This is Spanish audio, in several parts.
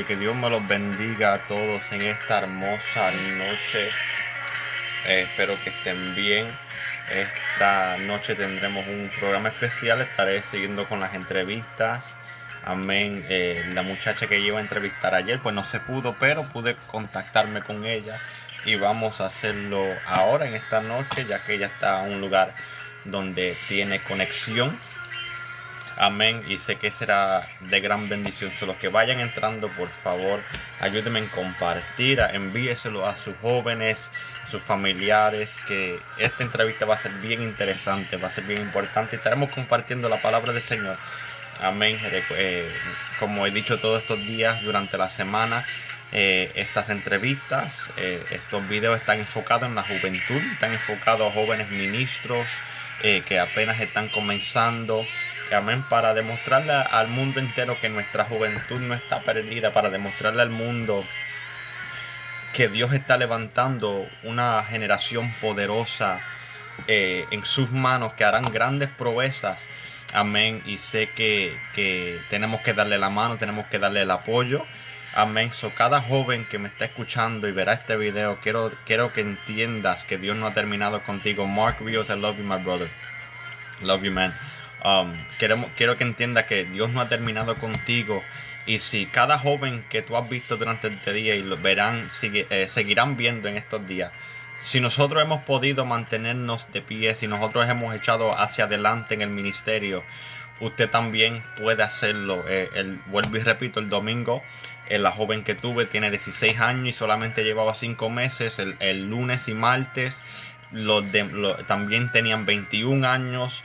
Aleluya, que Dios me los bendiga a todos en esta hermosa noche. Eh, espero que estén bien. Esta noche tendremos un programa especial. Estaré siguiendo con las entrevistas. Amén. Eh, la muchacha que iba a entrevistar ayer, pues no se pudo, pero pude contactarme con ella. Y vamos a hacerlo ahora en esta noche, ya que ella está en un lugar donde tiene conexión Amén. Y sé que será de gran bendición. So, los que vayan entrando, por favor, ayúdenme en compartir, envíeselo a sus jóvenes, sus familiares, que esta entrevista va a ser bien interesante, va a ser bien importante. Estaremos compartiendo la palabra del Señor. Amén. Eh, como he dicho todos estos días durante la semana, eh, estas entrevistas, eh, estos videos están enfocados en la juventud, están enfocados a jóvenes ministros que apenas están comenzando Amén. Para demostrarle al mundo entero que nuestra juventud no está perdida. Para demostrarle al mundo que Dios está levantando una generación poderosa eh, en sus manos que harán grandes proezas. Amén. Y sé que, que, tenemos que darle la mano, tenemos que darle el apoyo. Amén. So, cada joven que me está escuchando y verá este video, quiero, quiero que entiendas que Dios no ha terminado contigo. Mark Rios, I love you, my brother. Love you, man. Um, queremos, quiero que entienda que Dios no ha terminado contigo. Y si cada joven que tú has visto durante este día y lo verán, eh, seguirán viendo en estos días. Si nosotros hemos podido mantenernos de pie, si nosotros hemos echado hacia adelante en el ministerio, usted también puede hacerlo. Eh, el, vuelvo y repito, el domingo, eh, la joven que tuve tiene 16 años y solamente llevaba 5 meses. El, lunes y martes los de, también tenían 21 años.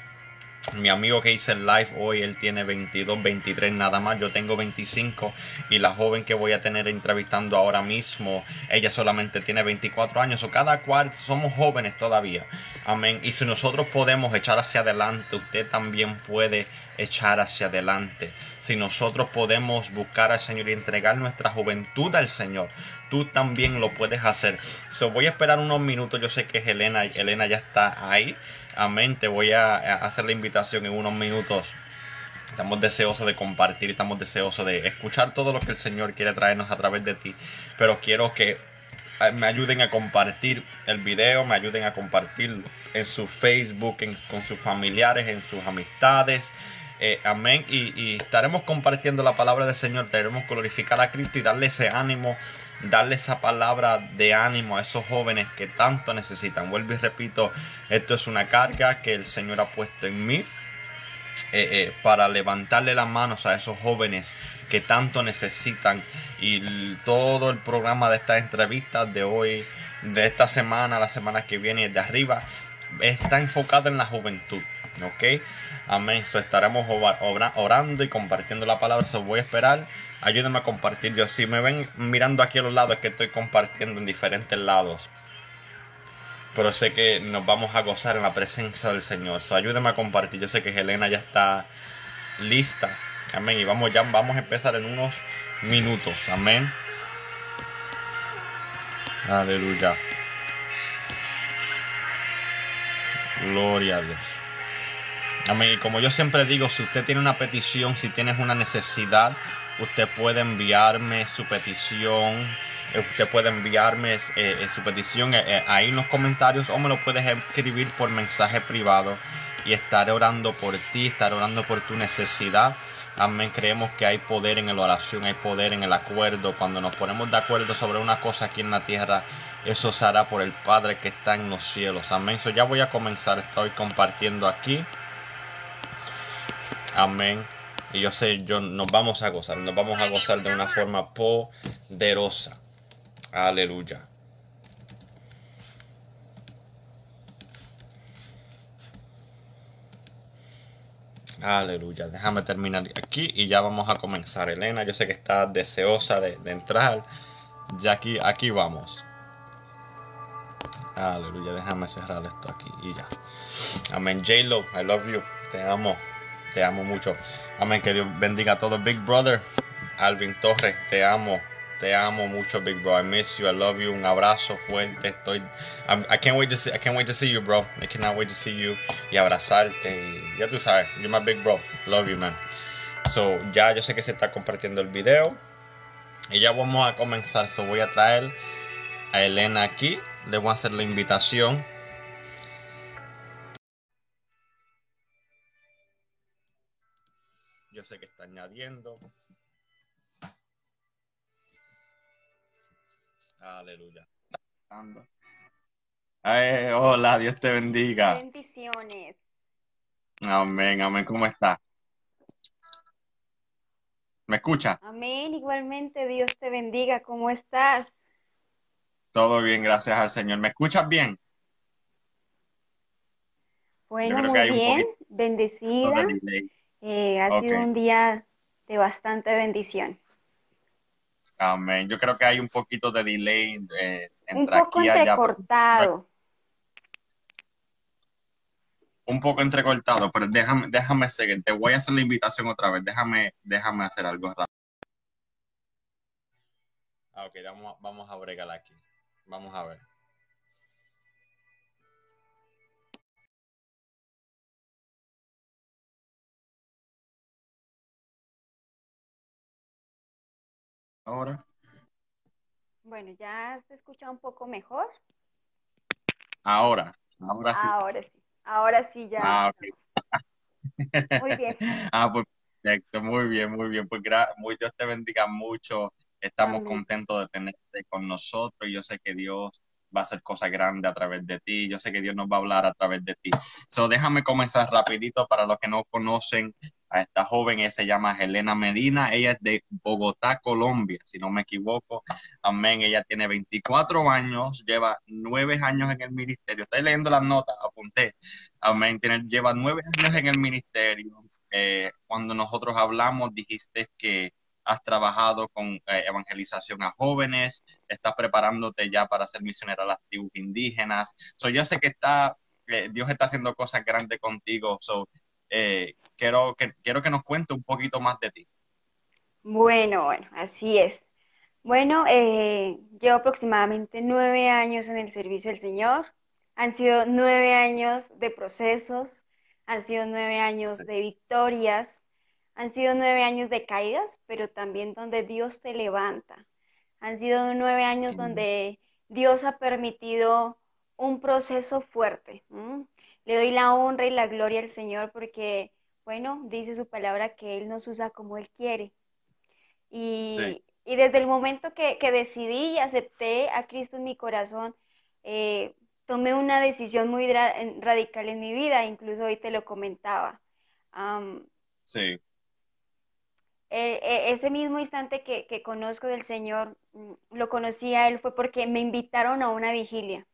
Mi amigo que hice el live hoy, él tiene 22, 23 nada más, yo tengo 25 y la joven que voy a tener entrevistando ahora mismo, ella solamente tiene 24 años o cada cual somos jóvenes todavía. Amén. Y si nosotros podemos echar hacia adelante, usted también puede echar hacia adelante. Si nosotros podemos buscar al Señor y entregar nuestra juventud al Señor, tú también lo puedes hacer. So, voy a esperar unos minutos, yo sé que Elena, Elena ya está ahí. Amén. Te voy a hacer la invitación en unos minutos. Estamos deseosos de compartir, estamos deseosos de escuchar todo lo que el Señor quiere traernos a través de ti. Pero quiero que eh, me ayuden a compartir el video, me ayuden a compartirlo en su Facebook, con sus familiares, en sus amistades. Eh, amén. Y, y, estaremos compartiendo la palabra del Señor. Debemos glorificar a Cristo y darle ese ánimo darle esa palabra de ánimo a esos jóvenes que tanto necesitan. Vuelvo y repito, esto es una carga que el Señor ha puesto en mí eh, eh, para levantarle las manos a esos jóvenes que tanto necesitan. Y todo el programa de estas entrevistas de hoy, de esta semana, la semana que viene de arriba, está enfocado en la juventud. ¿Ok? Amén. So, estaremos orando y compartiendo la palabra. Se voy a esperar ayúdenme a compartir. Yo, si me ven mirando aquí a los lados, es que estoy compartiendo en diferentes lados. Pero sé que nos vamos a gozar en la presencia del Señor. So, ayúdenme a compartir. Yo sé que Helena ya está lista. Amén. Y vamos ya, vamos a empezar en unos minutos. Amén. Aleluya. Gloria a Dios. Amén. Y como yo siempre digo, si usted tiene una petición, si tienes una necesidad, usted puede enviarme su petición. Eh, usted puede enviarme eh, eh, su petición ahí en los comentarios o me lo puedes escribir por mensaje privado y estaré orando por ti, estaré orando por tu necesidad. Amén. Creemos que hay poder en la oración, hay poder en el acuerdo. Cuando nos ponemos de acuerdo sobre una cosa aquí en la tierra, eso se hará por el Padre que está en los cielos. Amén. So ya voy a comenzar. Estoy compartiendo aquí. Amén. Y yo sé, yo, nos vamos a gozar, nos vamos a gozar de una forma poderosa. Aleluya. Aleluya. Déjame terminar aquí y ya vamos a comenzar. Elena, yo sé que está deseosa de, entrar. Ya aquí, aquí vamos. Aleluya. Déjame cerrar esto aquí y ya. Amén. J-Lo, I love you. Te amo. Te amo mucho. Amén. Que Dios bendiga a todos. Big Brother. Alvin Torres, te amo. Te amo mucho, big bro. I miss you. I love you. Un abrazo fuerte. Estoy. I can't wait to see. I can't wait to see you, bro. I cannot wait to see you y abrazarte. Ya tú sabes. You're my big bro. Love you, man. So ya yo sé que se está compartiendo el video y ya vamos a comenzar. So voy a traer a Elena aquí. Le voy a hacer la invitación. Yo sé que está añadiendo. Aleluya. hola, Dios te bendiga. Bendiciones. Amén, amén. ¿Cómo está? ¿Me escucha? Amén, igualmente Dios te bendiga. ¿Cómo estás? Todo bien, gracias al Señor. ¿Me escuchas bien? Bueno, muy bien, bendecida. Eh, ha sido un día de bastante bendición. Amén. Yo creo que hay un poquito de delay eh, entre un poco entrecortado. un poco entrecortado, pero déjame, déjame seguir. Te voy a hacer la invitación otra vez. Déjame, déjame hacer algo rápido. Ah, ok, vamos, vamos a bregar aquí. Vamos a ver. Ahora? Bueno, ¿ya se escucha un poco mejor? Ahora, ahora sí. Ahora sí, ahora sí ya. Ah, muy bien. ah, pues perfecto, muy bien, muy bien. Pues muy Dios te bendiga mucho. Estamos contentos de tenerte con nosotros. Yo sé que Dios va a hacer cosas grandes a través de ti. Yo sé que Dios nos va a hablar a través de ti. So, déjame comenzar rapidito para los que no conocen a esta joven. Ella se llama Helena Medina. Ella es de Bogotá, Colombia, si no me equivoco. Amén. Ella tiene 24 años, lleva nueve años en el ministerio. Estoy leyendo las notas, apunté. Amén. Tiene, lleva nueve años en el ministerio. Eh, cuando nosotros hablamos, dijiste que has trabajado con eh, evangelización a jóvenes, estás preparándote ya para ser misionera a las tribus indígenas. So, yo sé que está, eh, Dios está haciendo cosas grandes contigo. So, eh, quiero, que, quiero que nos cuente un poquito más de ti. Bueno, bueno, así es. Bueno, llevo aproximadamente nueve años en el servicio del Señor. Han sido nueve años de procesos, han sido nueve años de victorias, han sido nueve años de caídas, pero también donde Dios te levanta. Han sido nueve años donde Dios ha permitido un proceso fuerte. Le doy la honra y la gloria al Señor porque, bueno, dice su palabra que Él nos usa como Él quiere. Y, desde el momento que, decidí y acepté a Cristo en mi corazón, eh, tomé una decisión muy radical en mi vida, incluso hoy te lo comentaba. sí. E, e, ese mismo instante que, conozco del Señor, mm, lo conocí a Él fue porque me invitaron a una vigilia,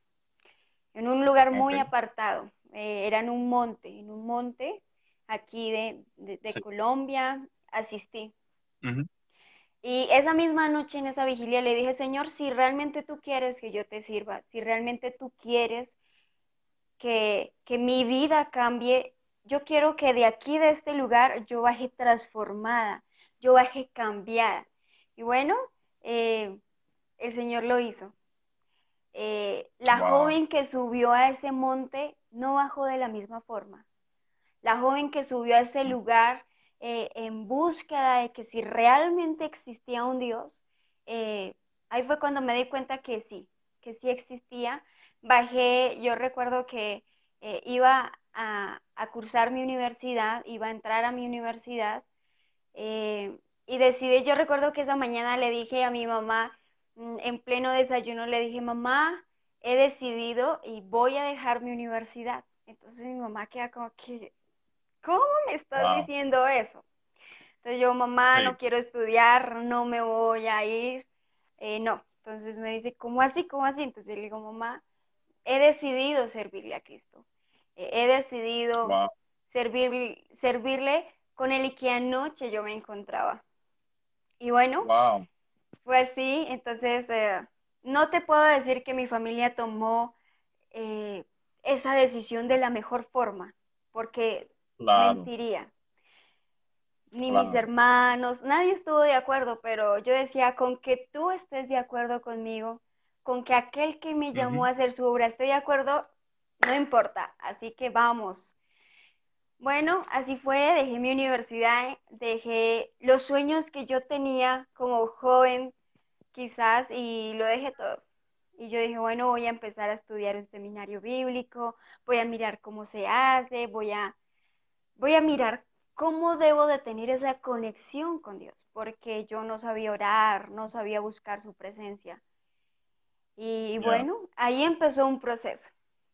en un lugar muy apartado, eh, era en un monte, en un monte aquí de, Colombia, asistí. Y esa misma noche en esa vigilia le dije, Señor, si realmente tú quieres que yo te sirva, si realmente tú quieres que, que mi vida cambie, yo quiero que de aquí, de este lugar, yo baje transformada yo bajé cambiada. Y bueno, eh, el Señor lo hizo. Eh, la joven que subió a ese monte no bajó de la misma forma. La joven que subió a ese lugar eh, en búsqueda de que si realmente existía un Dios, ahí fue cuando me di cuenta que sí, que sí existía. Bajé, yo recuerdo que iba a, a cursar mi universidad, iba a entrar a mi universidad eh, y decidí, yo recuerdo que esa mañana le dije a mi mamá, mm, en pleno desayuno, le dije, mamá, he decidido y voy a dejar mi universidad. Entonces mi mamá queda como que, ¿cómo me estás diciendo eso? Entonces yo, mamá, no quiero estudiar, no me voy a ir. Eh, no. Entonces me dice, ¿cómo así? ¿Cómo así? Entonces yo le digo, mamá, he decidido servirle a Cristo. he decidido servir, servirle con el que anoche yo me encontraba. Y bueno, fue así, entonces eh, no te puedo decir que mi familia tomó eh, esa decisión de la mejor forma, porque mentiría. Ni mis hermanos, nadie estuvo de acuerdo, pero yo decía, con que tú estés de acuerdo conmigo, con que aquel que me llamó a hacer su obra esté de acuerdo, no importa, así que vamos. Bueno, así fue, dejé mi universidad, dejé los sueños que yo tenía como joven, quizás, y lo dejé todo. Y yo dije, bueno, voy a empezar a estudiar un seminario bíblico, voy a mirar cómo se hace, voy a, voy a mirar cómo debo de tener esa conexión con Dios, porque yo no sabía orar, no sabía buscar su presencia. Y bueno, ahí empezó un proceso,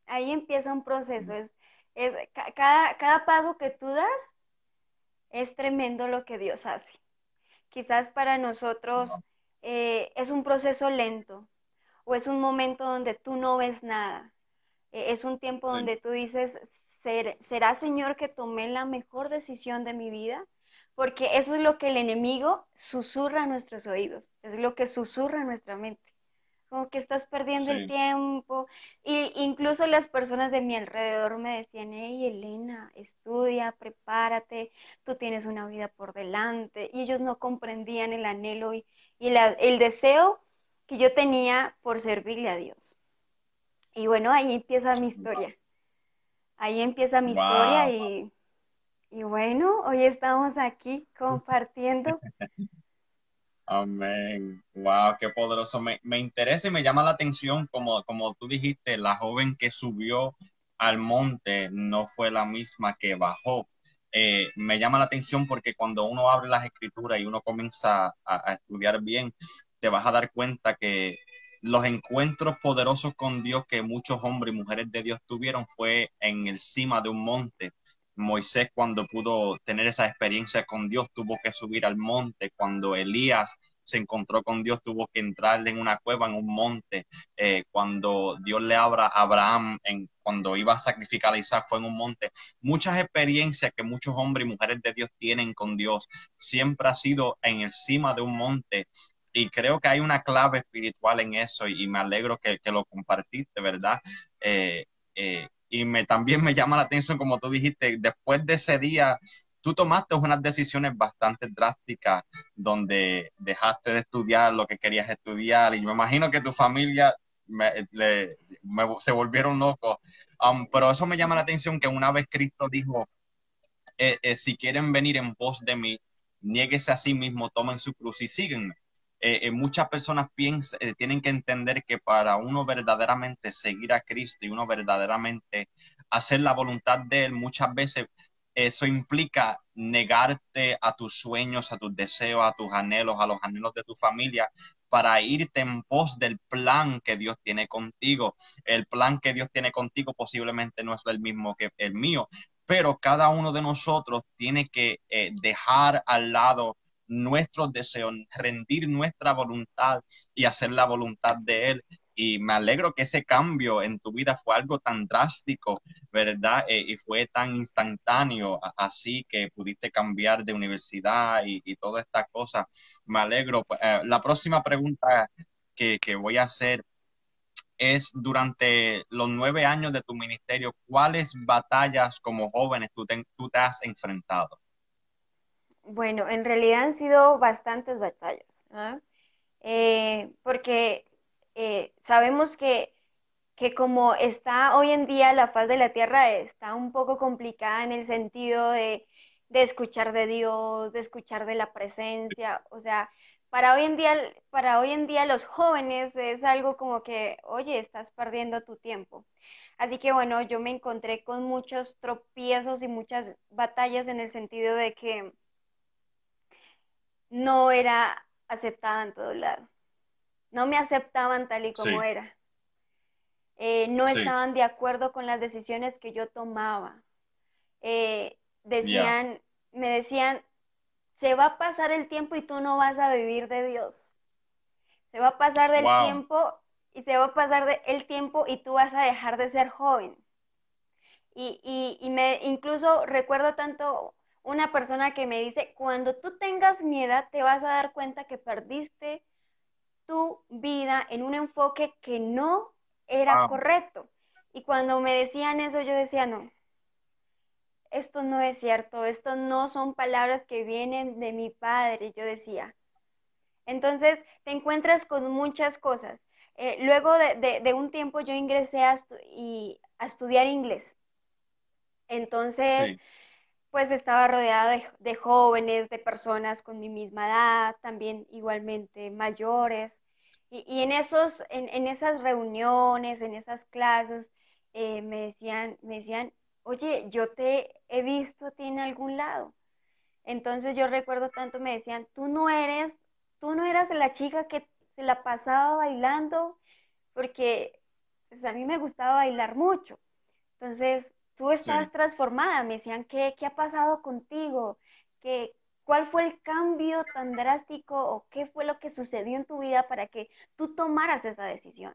ahí empieza un proceso, es, es cada, cada paso que tú das es tremendo lo que Dios hace. Quizás para nosotros eh, es un proceso lento, o es un momento donde tú no ves nada. E, es un tiempo donde tú dices, ¿será Señor que tomé la mejor decisión de mi vida? Porque eso es lo que el enemigo susurra a nuestros oídos, es lo que susurra a nuestra mente. Como que estás perdiendo el tiempo. Y incluso las personas de mi alrededor me decían, hey Elena, estudia, prepárate, tú tienes una vida por delante. Y ellos no comprendían el anhelo y, el deseo que yo tenía por servirle a Dios. Y bueno, ahí empieza mi historia. Ahí empieza mi historia y, y, bueno, hoy estamos aquí compartiendo. Amén. Wow, qué poderoso. Me, me, interesa y me llama la atención, como, como tú dijiste, la joven que subió al monte no fue la misma que bajó. Eh, me llama la atención porque cuando uno abre las escrituras y uno comienza a, a estudiar bien, te vas a dar cuenta que los encuentros poderosos con Dios que muchos hombres y mujeres de Dios tuvieron fue en el cima de un monte. Moisés cuando pudo tener esa experiencia con Dios tuvo que subir al monte. Cuando Elías se encontró con Dios tuvo que entrar en una cueva, en un monte. Eh, cuando Dios le abra a Abraham, en, cuando iba a sacrificar a Isaac, fue en un monte. Muchas experiencias que muchos hombres y mujeres de Dios tienen con Dios siempre ha sido en el cima de un monte y creo que hay una clave espiritual en eso y, me alegro que, que, lo compartiste, ¿verdad? Eh, eh, y me, también me llama la atención, como tú dijiste, después de ese día, tú tomaste unas decisiones bastante drásticas donde dejaste de estudiar lo que querías estudiar y me imagino que tu familia se volvieron locos. Um, pero eso me llama la atención que una vez Cristo dijo, eh, si quieren venir en pos de mí, niéguese a sí mismo, tomen su cruz y síguenme. Eh, eh, muchas personas piensan, eh, tienen que entender que para uno verdaderamente seguir a Cristo y uno verdaderamente hacer la voluntad de Él, muchas veces eso implica negarte a tus sueños, a tus deseos, a tus anhelos, a los anhelos de tu familia, para irte en pos del plan que Dios tiene contigo. El plan que Dios tiene contigo posiblemente no es el mismo que el mío, pero cada uno de nosotros tiene que dejar al lado nuestros deseos, rendir nuestra voluntad y hacer la voluntad de Él. Y me alegro que ese cambio en tu vida fue algo tan drástico, ¿verdad? Eh, y fue tan instantáneo, así que pudiste cambiar de universidad y, y todas estas cosas. Me alegro. Pues, eh, la próxima pregunta que, que voy a hacer es durante los nueve años de tu ministerio, ¿cuáles batallas como jóvenes tú tú te has enfrentado? Bueno, en realidad han sido bastantes batallas, ¿ah? eh, porque eh, sabemos que, que, como está hoy en día la faz de la tierra, está un poco complicada en el sentido de, de escuchar de Dios, de escuchar de la presencia, o sea, para hoy en día, para hoy en día los jóvenes es algo como que, oye, estás perdiendo tu tiempo. Así que bueno, yo me encontré con muchos tropiezos y muchas batallas en el sentido de que no era aceptada en todo lado. No me aceptaban tal y como era. Eh, no estaban de acuerdo con las decisiones que yo tomaba. Eh, decían, me decían, se va a pasar el tiempo y tú no vas a vivir de Dios. Se va a pasar del tiempo y se va a pasar el tiempo y tú vas a dejar de ser joven. Y, y, me incluso recuerdo tanto una persona que me dice, cuando tú tengas mi edad te vas a dar cuenta que perdiste tu vida en un enfoque que no era correcto. Y cuando me decían eso, yo decía, no, esto no es cierto, esto no son palabras que vienen de mi padre, yo decía. Entonces, te encuentras con muchas cosas. Eh, luego de, un tiempo yo ingresé a, y, a estudiar inglés. Entonces, pues estaba rodeada de, jóvenes, de personas con mi misma edad, también igualmente mayores. Y, en, esos, en, esas reuniones, en esas clases, eh, me, decían, me decían, oye, yo te he visto a ti en algún lado. Entonces yo recuerdo tanto, me decían, tú no eres, tú no eras la chica que se la pasaba bailando, porque pues, a mí me gustaba bailar mucho. Entonces, tú estás transformada, me decían, ¿qué, ¿qué ha pasado contigo? ¿Qué, ¿Cuál fue el cambio tan drástico o qué fue lo que sucedió en tu vida para que tú tomaras esa decisión?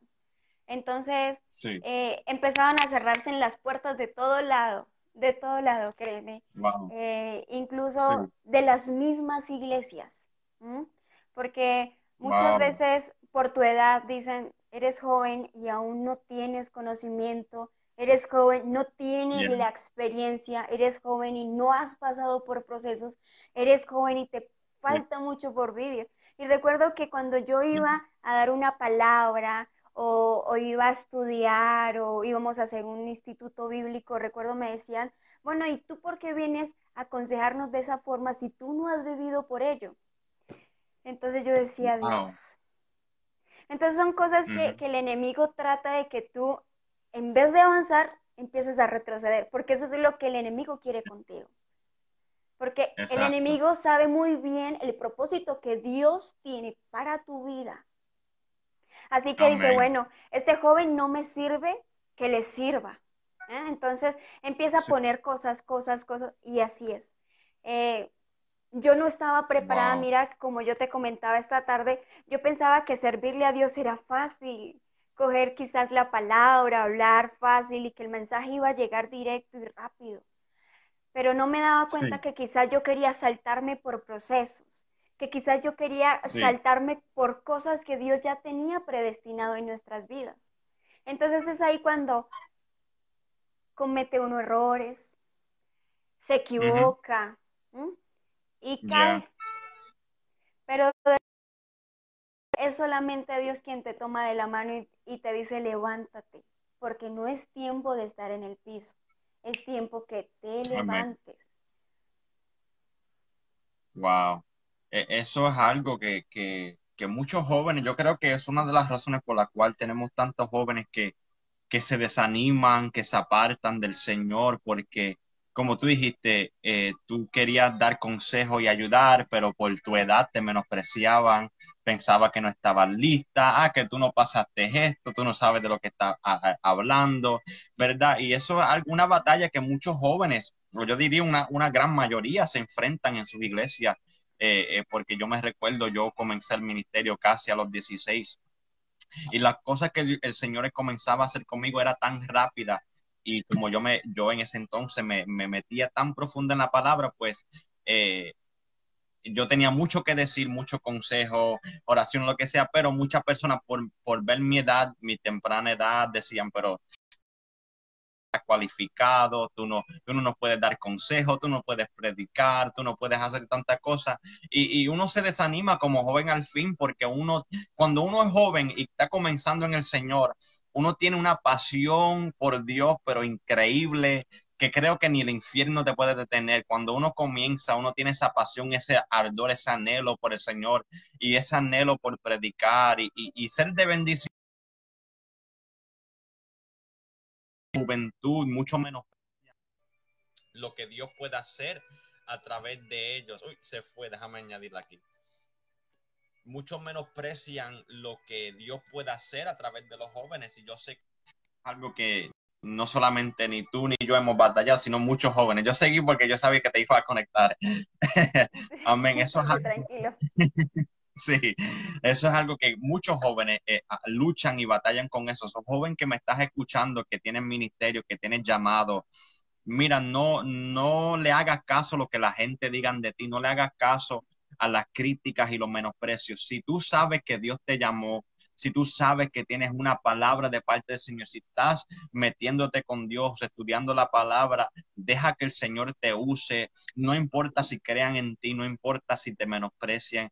Entonces, eh, empezaban a cerrarse en las puertas de todo lado, de todo lado, créeme. Eh, incluso de las mismas iglesias. Porque muchas veces por tu edad dicen, eres joven y aún no tienes conocimiento, eres joven, no tienes la experiencia, eres joven y no has pasado por procesos, eres joven y te falta mucho por vivir. Y recuerdo que cuando yo iba a dar una palabra o, iba a estudiar o íbamos a hacer un instituto bíblico, recuerdo me decían, bueno, ¿y tú por qué vienes a aconsejarnos de esa forma si tú no has vivido por ello? Entonces yo decía, Dios. Entonces son cosas que, que el enemigo trata de que tú en vez de avanzar, empieces a retroceder, porque eso es lo que el enemigo quiere contigo. Porque el enemigo sabe muy bien el propósito que Dios tiene para tu vida. Así que dice, bueno, este joven no me sirve, que le sirva. ¿eh? Entonces empieza a poner cosas, cosas, cosas, y así es. Eh, yo no estaba preparada, mira, como yo te comentaba esta tarde, yo pensaba que servirle a Dios era fácil, coger quizás la palabra, hablar fácil y que el mensaje iba a llegar directo y rápido. Pero no me daba cuenta que quizás yo quería saltarme por procesos, que quizás yo quería saltarme por cosas que Dios ya tenía predestinado en nuestras vidas. Entonces es ahí cuando comete uno errores, se equivoca y cae. Pero es solamente Dios quien te toma de la mano y, y te dice levántate, porque no es tiempo de estar en el piso, es tiempo que te levantes. Wow, e, eso es algo que, que, que, muchos jóvenes, yo creo que es una de las razones por la cual tenemos tantos jóvenes que, que se desaniman, que se apartan del Señor, porque como tú dijiste, eh, tú querías dar consejo y ayudar, pero por tu edad te menospreciaban, pensaba que no estabas lista, ah, que tú no pasaste esto, tú no sabes de lo que estás hablando, ¿verdad? Y eso es alguna batalla que muchos jóvenes, yo diría una, una gran mayoría, se enfrentan en sus iglesias, eh, eh, porque yo me recuerdo, yo comencé el ministerio casi a los 16 y las cosas que el Señor comenzaba a hacer conmigo era tan rápida y como yo me yo en ese entonces me, me metía tan profunda en la palabra, pues eh, yo tenía mucho que decir, mucho consejo, oración, lo que sea, pero muchas personas por, por ver mi edad, mi temprana edad, decían, pero cualificado, tú no, tú no nos puedes dar consejos, tú no puedes predicar, tú no puedes hacer tantas cosas. Y, y, uno se desanima como joven al fin, porque uno, cuando uno es joven y está comenzando en el Señor, uno tiene una pasión por Dios, pero increíble, que creo que ni el infierno te puede detener. Cuando uno comienza, uno tiene esa pasión, ese ardor, ese anhelo por el Señor y ese anhelo por predicar y, ser de bendición. Juventud, mucho menos lo que Dios puede hacer a través de ellos. Uy, se fue, déjame añadirla aquí. Mucho menosprecian lo que Dios puede hacer a través de los jóvenes. Y yo sé algo que no solamente ni tú ni yo hemos batallado, sino muchos jóvenes. Yo seguí porque yo sabía que te iba a conectar. Amén. Eso es algo, Sí, eso es algo que muchos jóvenes eh, luchan y batallan con eso. Son jóvenes que me estás escuchando, que tienen ministerio, que tienen llamado. Mira, no, no le hagas caso a lo que la gente digan de ti, no le hagas caso a las críticas y los menosprecios. Si tú sabes que Dios te llamó, si tú sabes que tienes una palabra de parte del Señor, si estás metiéndote con Dios, estudiando la palabra, deja que el Señor te use. No importa si crean en ti, no importa si te menosprecian.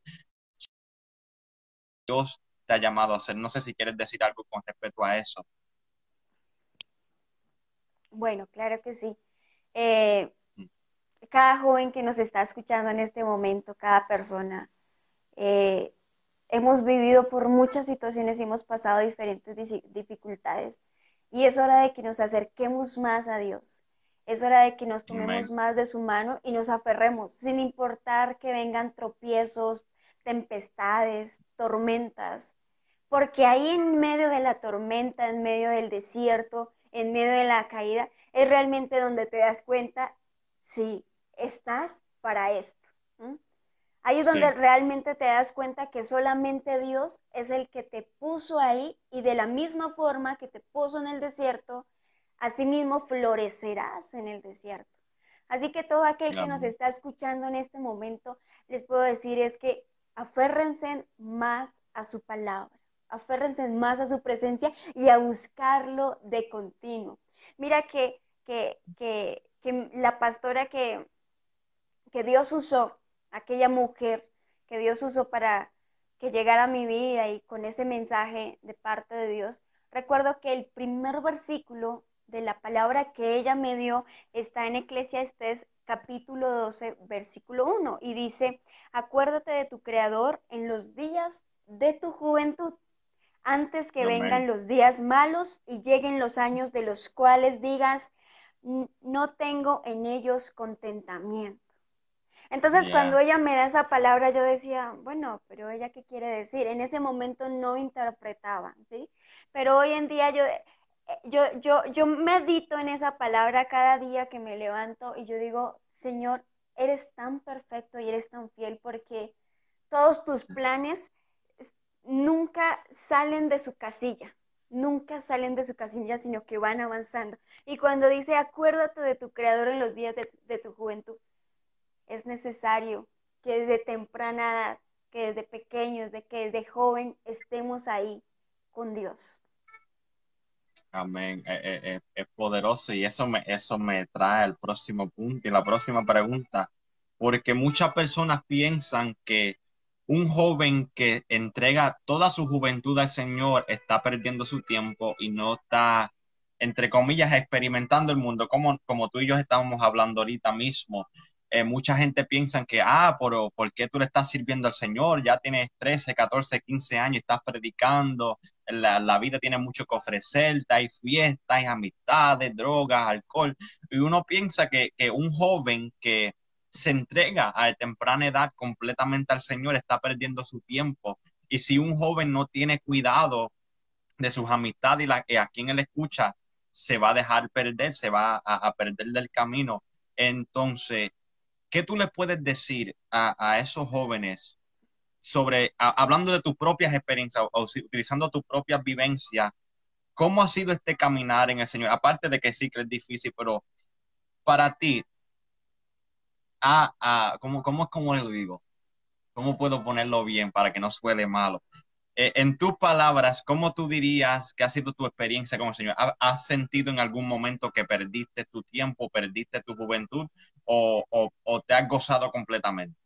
Dios te ha llamado a hacer. No sé si quieres decir algo con respecto a eso. Bueno, claro que sí. Eh, cada joven que nos está escuchando en este momento, cada persona, eh, hemos vivido por muchas situaciones y hemos pasado diferentes dificultades. Y es hora de que nos acerquemos más a Dios. Es hora de que nos tomemos más de su mano y nos aferremos, sin importar que vengan tropiezos, tempestades, tormentas. Porque ahí en medio de la tormenta, en medio del desierto, en medio de la caída, es realmente donde te das cuenta si estás para esto. Ahí es donde realmente te das cuenta que solamente Dios es el que te puso ahí y de la misma forma que te puso en el desierto, asimismo florecerás en el desierto. Así que todo aquel que nos está escuchando en este momento, les puedo decir es que aférrense más a su palabra, aférrense más a su presencia y a buscarlo de continuo. Mira que, que, que, que la pastora que, que Dios usó, aquella mujer que Dios usó para que llegara a mi vida y con ese mensaje de parte de Dios, recuerdo que el primer versículo de la palabra que ella me dio está en Eclesiastes capítulo 12, versículo 1, y dice, acuérdate de tu Creador en los días de tu juventud, antes que vengan los días malos y lleguen los años de los cuales digas, no tengo en ellos contentamiento. Entonces, cuando ella me da esa palabra, yo decía, bueno, pero ella qué quiere decir? En ese momento no interpretaba, ¿sí? Pero hoy en día yo yo, yo, yo medito en esa palabra cada día que me levanto y yo digo, Señor, eres tan perfecto y eres tan fiel porque todos tus planes nunca salen de su casilla, nunca salen de su casilla, sino que van avanzando. Y cuando dice, acuérdate de tu Creador en los días de, de tu juventud, es necesario que desde temprana edad, que desde pequeños, de que desde joven estemos ahí con Dios. Amén. Eh, eh, eh, es, poderoso y eso me, eso me trae al próximo punto y la próxima pregunta, porque muchas personas piensan que un joven que entrega toda su juventud al Señor está perdiendo su tiempo y no está, entre comillas, experimentando el mundo, como, como tú y yo estábamos hablando ahorita mismo. Mucha gente piensa que, ah, pero ¿por qué tú le estás sirviendo al Señor? Ya tienes 13, 14, 15 años, estás predicando, la, vida tiene mucho que ofrecer, hay fiestas, hay amistades, drogas, alcohol, y uno piensa que, un joven que se entrega a temprana edad completamente al Señor está perdiendo su tiempo. Y si un joven no tiene cuidado de sus amistades y, la, a quien él escucha, se va a dejar perder, se va a, perder del camino. Entonces, ¿qué tú le puedes decir a, a esos jóvenes sobre, hablando de tus propias experiencias o, utilizando tus propias vivencias, ¿cómo ha sido este caminar en el Señor? Aparte de que sí que es difícil, pero para ti, ah, ah, ¿cómo, cómo, cómo lo digo? ¿Cómo puedo ponerlo bien para que no suele malo? Eh, en tus palabras, ¿cómo tú dirías que ha sido tu experiencia el Señor? ¿Has sentido en algún momento que perdiste tu tiempo, perdiste tu juventud o, o te has gozado completamente?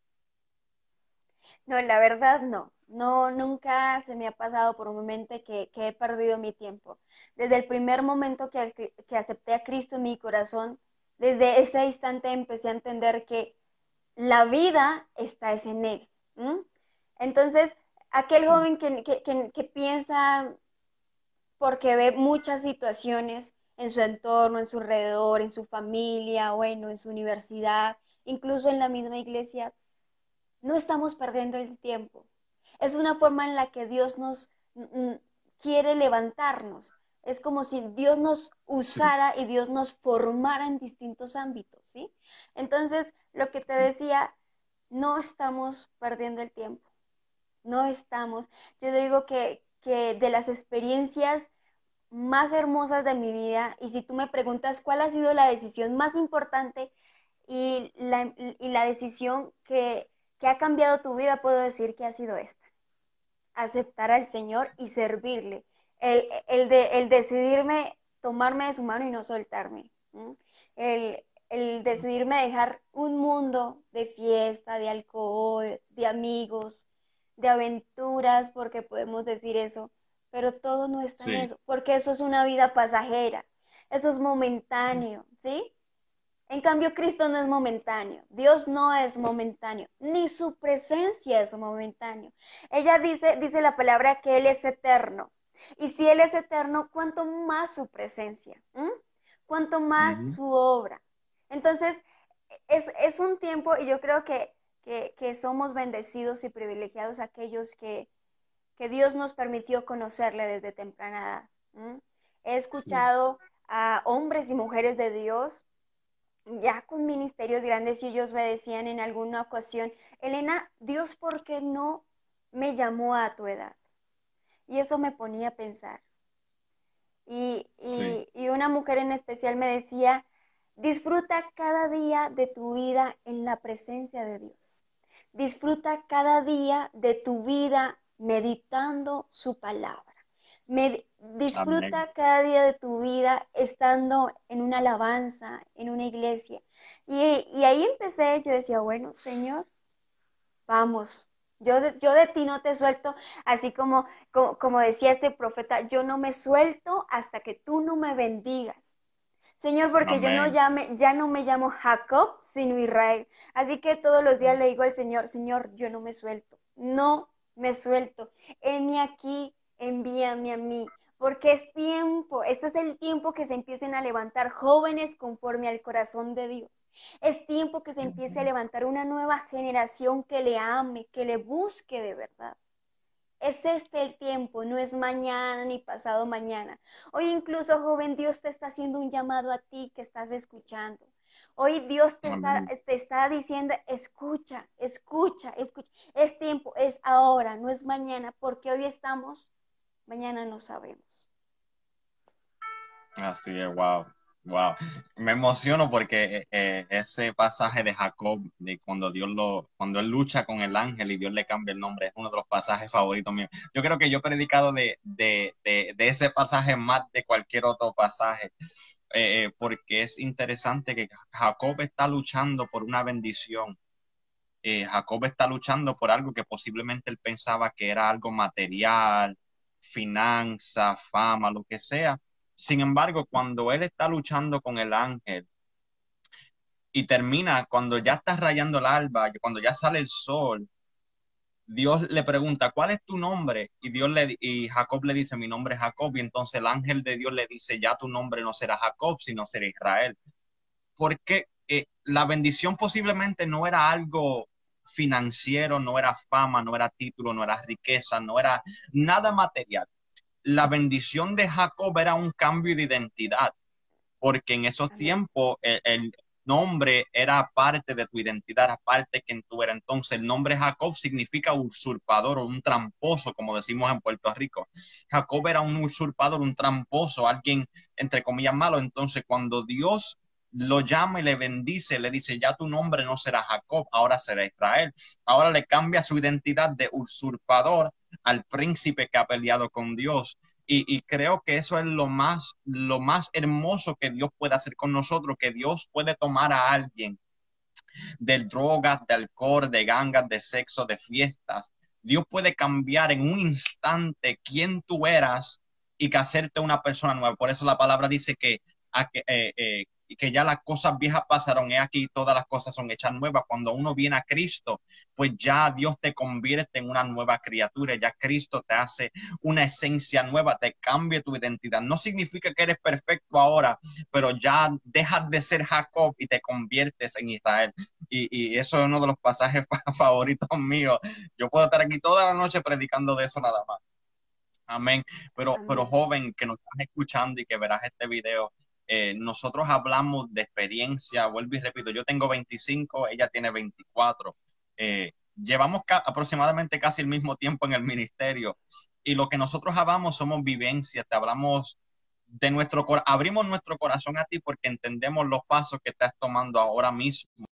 No, la verdad no. No, nunca se me ha pasado por un momento que, he perdido mi tiempo. Desde el primer momento que, acepté a Cristo en mi corazón, desde ese instante empecé a entender que la vida está es en Él. Entonces, aquel joven que, que, piensa porque ve muchas situaciones en su entorno, en su alrededor, en su familia, bueno, en su universidad, incluso en la misma iglesia, no estamos perdiendo el tiempo. Es una forma en la que Dios nos mm, mm, quiere levantarnos. Es como si Dios nos usara y Dios nos formara en distintos ámbitos, ¿sí? Entonces, lo que te decía, no estamos perdiendo el tiempo. No estamos. Yo digo que, que de las experiencias más hermosas de mi vida, y si tú me preguntas cuál ha sido la decisión más importante y la, y la decisión que, que ha cambiado tu vida, puedo decir que ha sido esta. Aceptar al Señor y servirle. El, el, de, el decidirme tomarme de su mano y no soltarme. El, el decidirme dejar un mundo de fiesta, de alcohol, de amigos, de aventuras, porque podemos decir eso, pero todo no está en eso, porque eso es una vida pasajera, eso es momentáneo, ¿sí? En cambio, Cristo no es momentáneo, Dios no es momentáneo, ni su presencia es momentáneo. Ella dice, dice la palabra que Él es eterno. Y si Él es eterno, ¿cuánto más su presencia? ¿Cuánto más su obra? Entonces, es, un tiempo, y yo creo que, somos bendecidos y privilegiados aquellos que, Dios nos permitió conocerle desde temprana edad. He escuchado a hombres y mujeres de Dios ya con ministerios grandes y ellos me decían en alguna ocasión, Elena, Dios, ¿por qué no me llamó a tu edad? Y eso me ponía a pensar. Y, y una mujer en especial me decía, Disfruta cada día de tu vida en la presencia de Dios. Disfruta cada día de tu vida meditando su palabra. disfruta cada día de tu vida estando en una alabanza, en una iglesia. Y, ahí empecé, yo decía, bueno, Señor, vamos, yo de, yo de ti no te suelto, así como, como decía este profeta, yo no me suelto hasta que tú no me bendigas. Señor, porque yo no llame, ya no me llamo Jacob, sino Israel. Así que todos los días le digo al Señor, Señor, yo no me suelto, no me suelto. Heme aquí, envíame a mí, porque es tiempo, este es el tiempo que se empiecen a levantar jóvenes conforme al corazón de Dios. Es tiempo que se empiece a levantar una nueva generación que le ame, que le busque de verdad. Es este el tiempo, no es mañana ni pasado mañana. Hoy incluso, joven, Dios te está haciendo un llamado a ti que estás escuchando. Hoy Dios te está, te está, diciendo, escucha, escucha, escucha. Es tiempo, es ahora, no es mañana, porque hoy estamos, mañana no sabemos. Así es, wow. Wow, me emociono porque eh, eh, ese pasaje de Jacob, de cuando Dios lo, cuando él lucha con el ángel y Dios le cambia el nombre, es uno de los pasajes favoritos míos. Yo creo que yo he predicado de, de, de, ese pasaje más de cualquier otro pasaje, eh, porque es interesante que Jacob está luchando por una bendición. Jacob está luchando por algo que posiblemente él pensaba que era algo material, finanza, fama, lo que sea sin embargo, cuando él está luchando con el ángel y termina, cuando ya está rayando el alba, cuando ya sale el sol, Dios le pregunta, ¿cuál es tu nombre? Y Dios le y Jacob le dice, mi nombre es Jacob. Y entonces el ángel de Dios le dice, ya tu nombre no será Jacob, sino será Israel. Porque eh, la bendición posiblemente no era algo financiero, no era fama, no era título, no era riqueza, no era nada material la bendición de Jacob era un cambio de identidad, porque en esos tiempos el, nombre era parte de tu identidad, era parte de quien tú eras. Entonces el nombre Jacob significa usurpador o un tramposo, como decimos en Puerto Rico. Jacob era un usurpador, un tramposo, alguien entre comillas malo. Entonces cuando Dios lo llama y le bendice, le dice, ya tu nombre no será Jacob, ahora será Israel. Ahora le cambia su identidad de usurpador al príncipe que ha peleado con Dios. Y, creo que eso es lo más, lo más hermoso que Dios puede hacer con nosotros, que Dios puede tomar a alguien de drogas, de alcohol, de gangas, de sexo, de fiestas. Dios puede cambiar en un instante quién tú eras y que hacerte una persona nueva. Por eso la palabra dice que, eh, eh, y que ya las cosas viejas pasaron, y aquí todas las cosas son hechas nuevas. Cuando uno viene a Cristo, pues ya Dios te convierte en una nueva criatura, ya Cristo te hace una esencia nueva, te cambia tu identidad. No significa que eres perfecto ahora, pero ya dejas de ser Jacob y te conviertes en Israel. Y, eso es uno de los pasajes favoritos míos. Yo puedo estar aquí toda la noche predicando de eso nada más. Amén. Pero, pero joven que nos estás escuchando y que verás este video, eh, nosotros hablamos de experiencia, vuelvo y repito, yo tengo 25, ella tiene 24. Eh, llevamos aproximadamente casi el mismo tiempo en el ministerio y lo que nosotros hablamos somos vivencias, te hablamos de nuestro abrimos nuestro corazón a ti porque entendemos los pasos que estás tomando ahora mismo.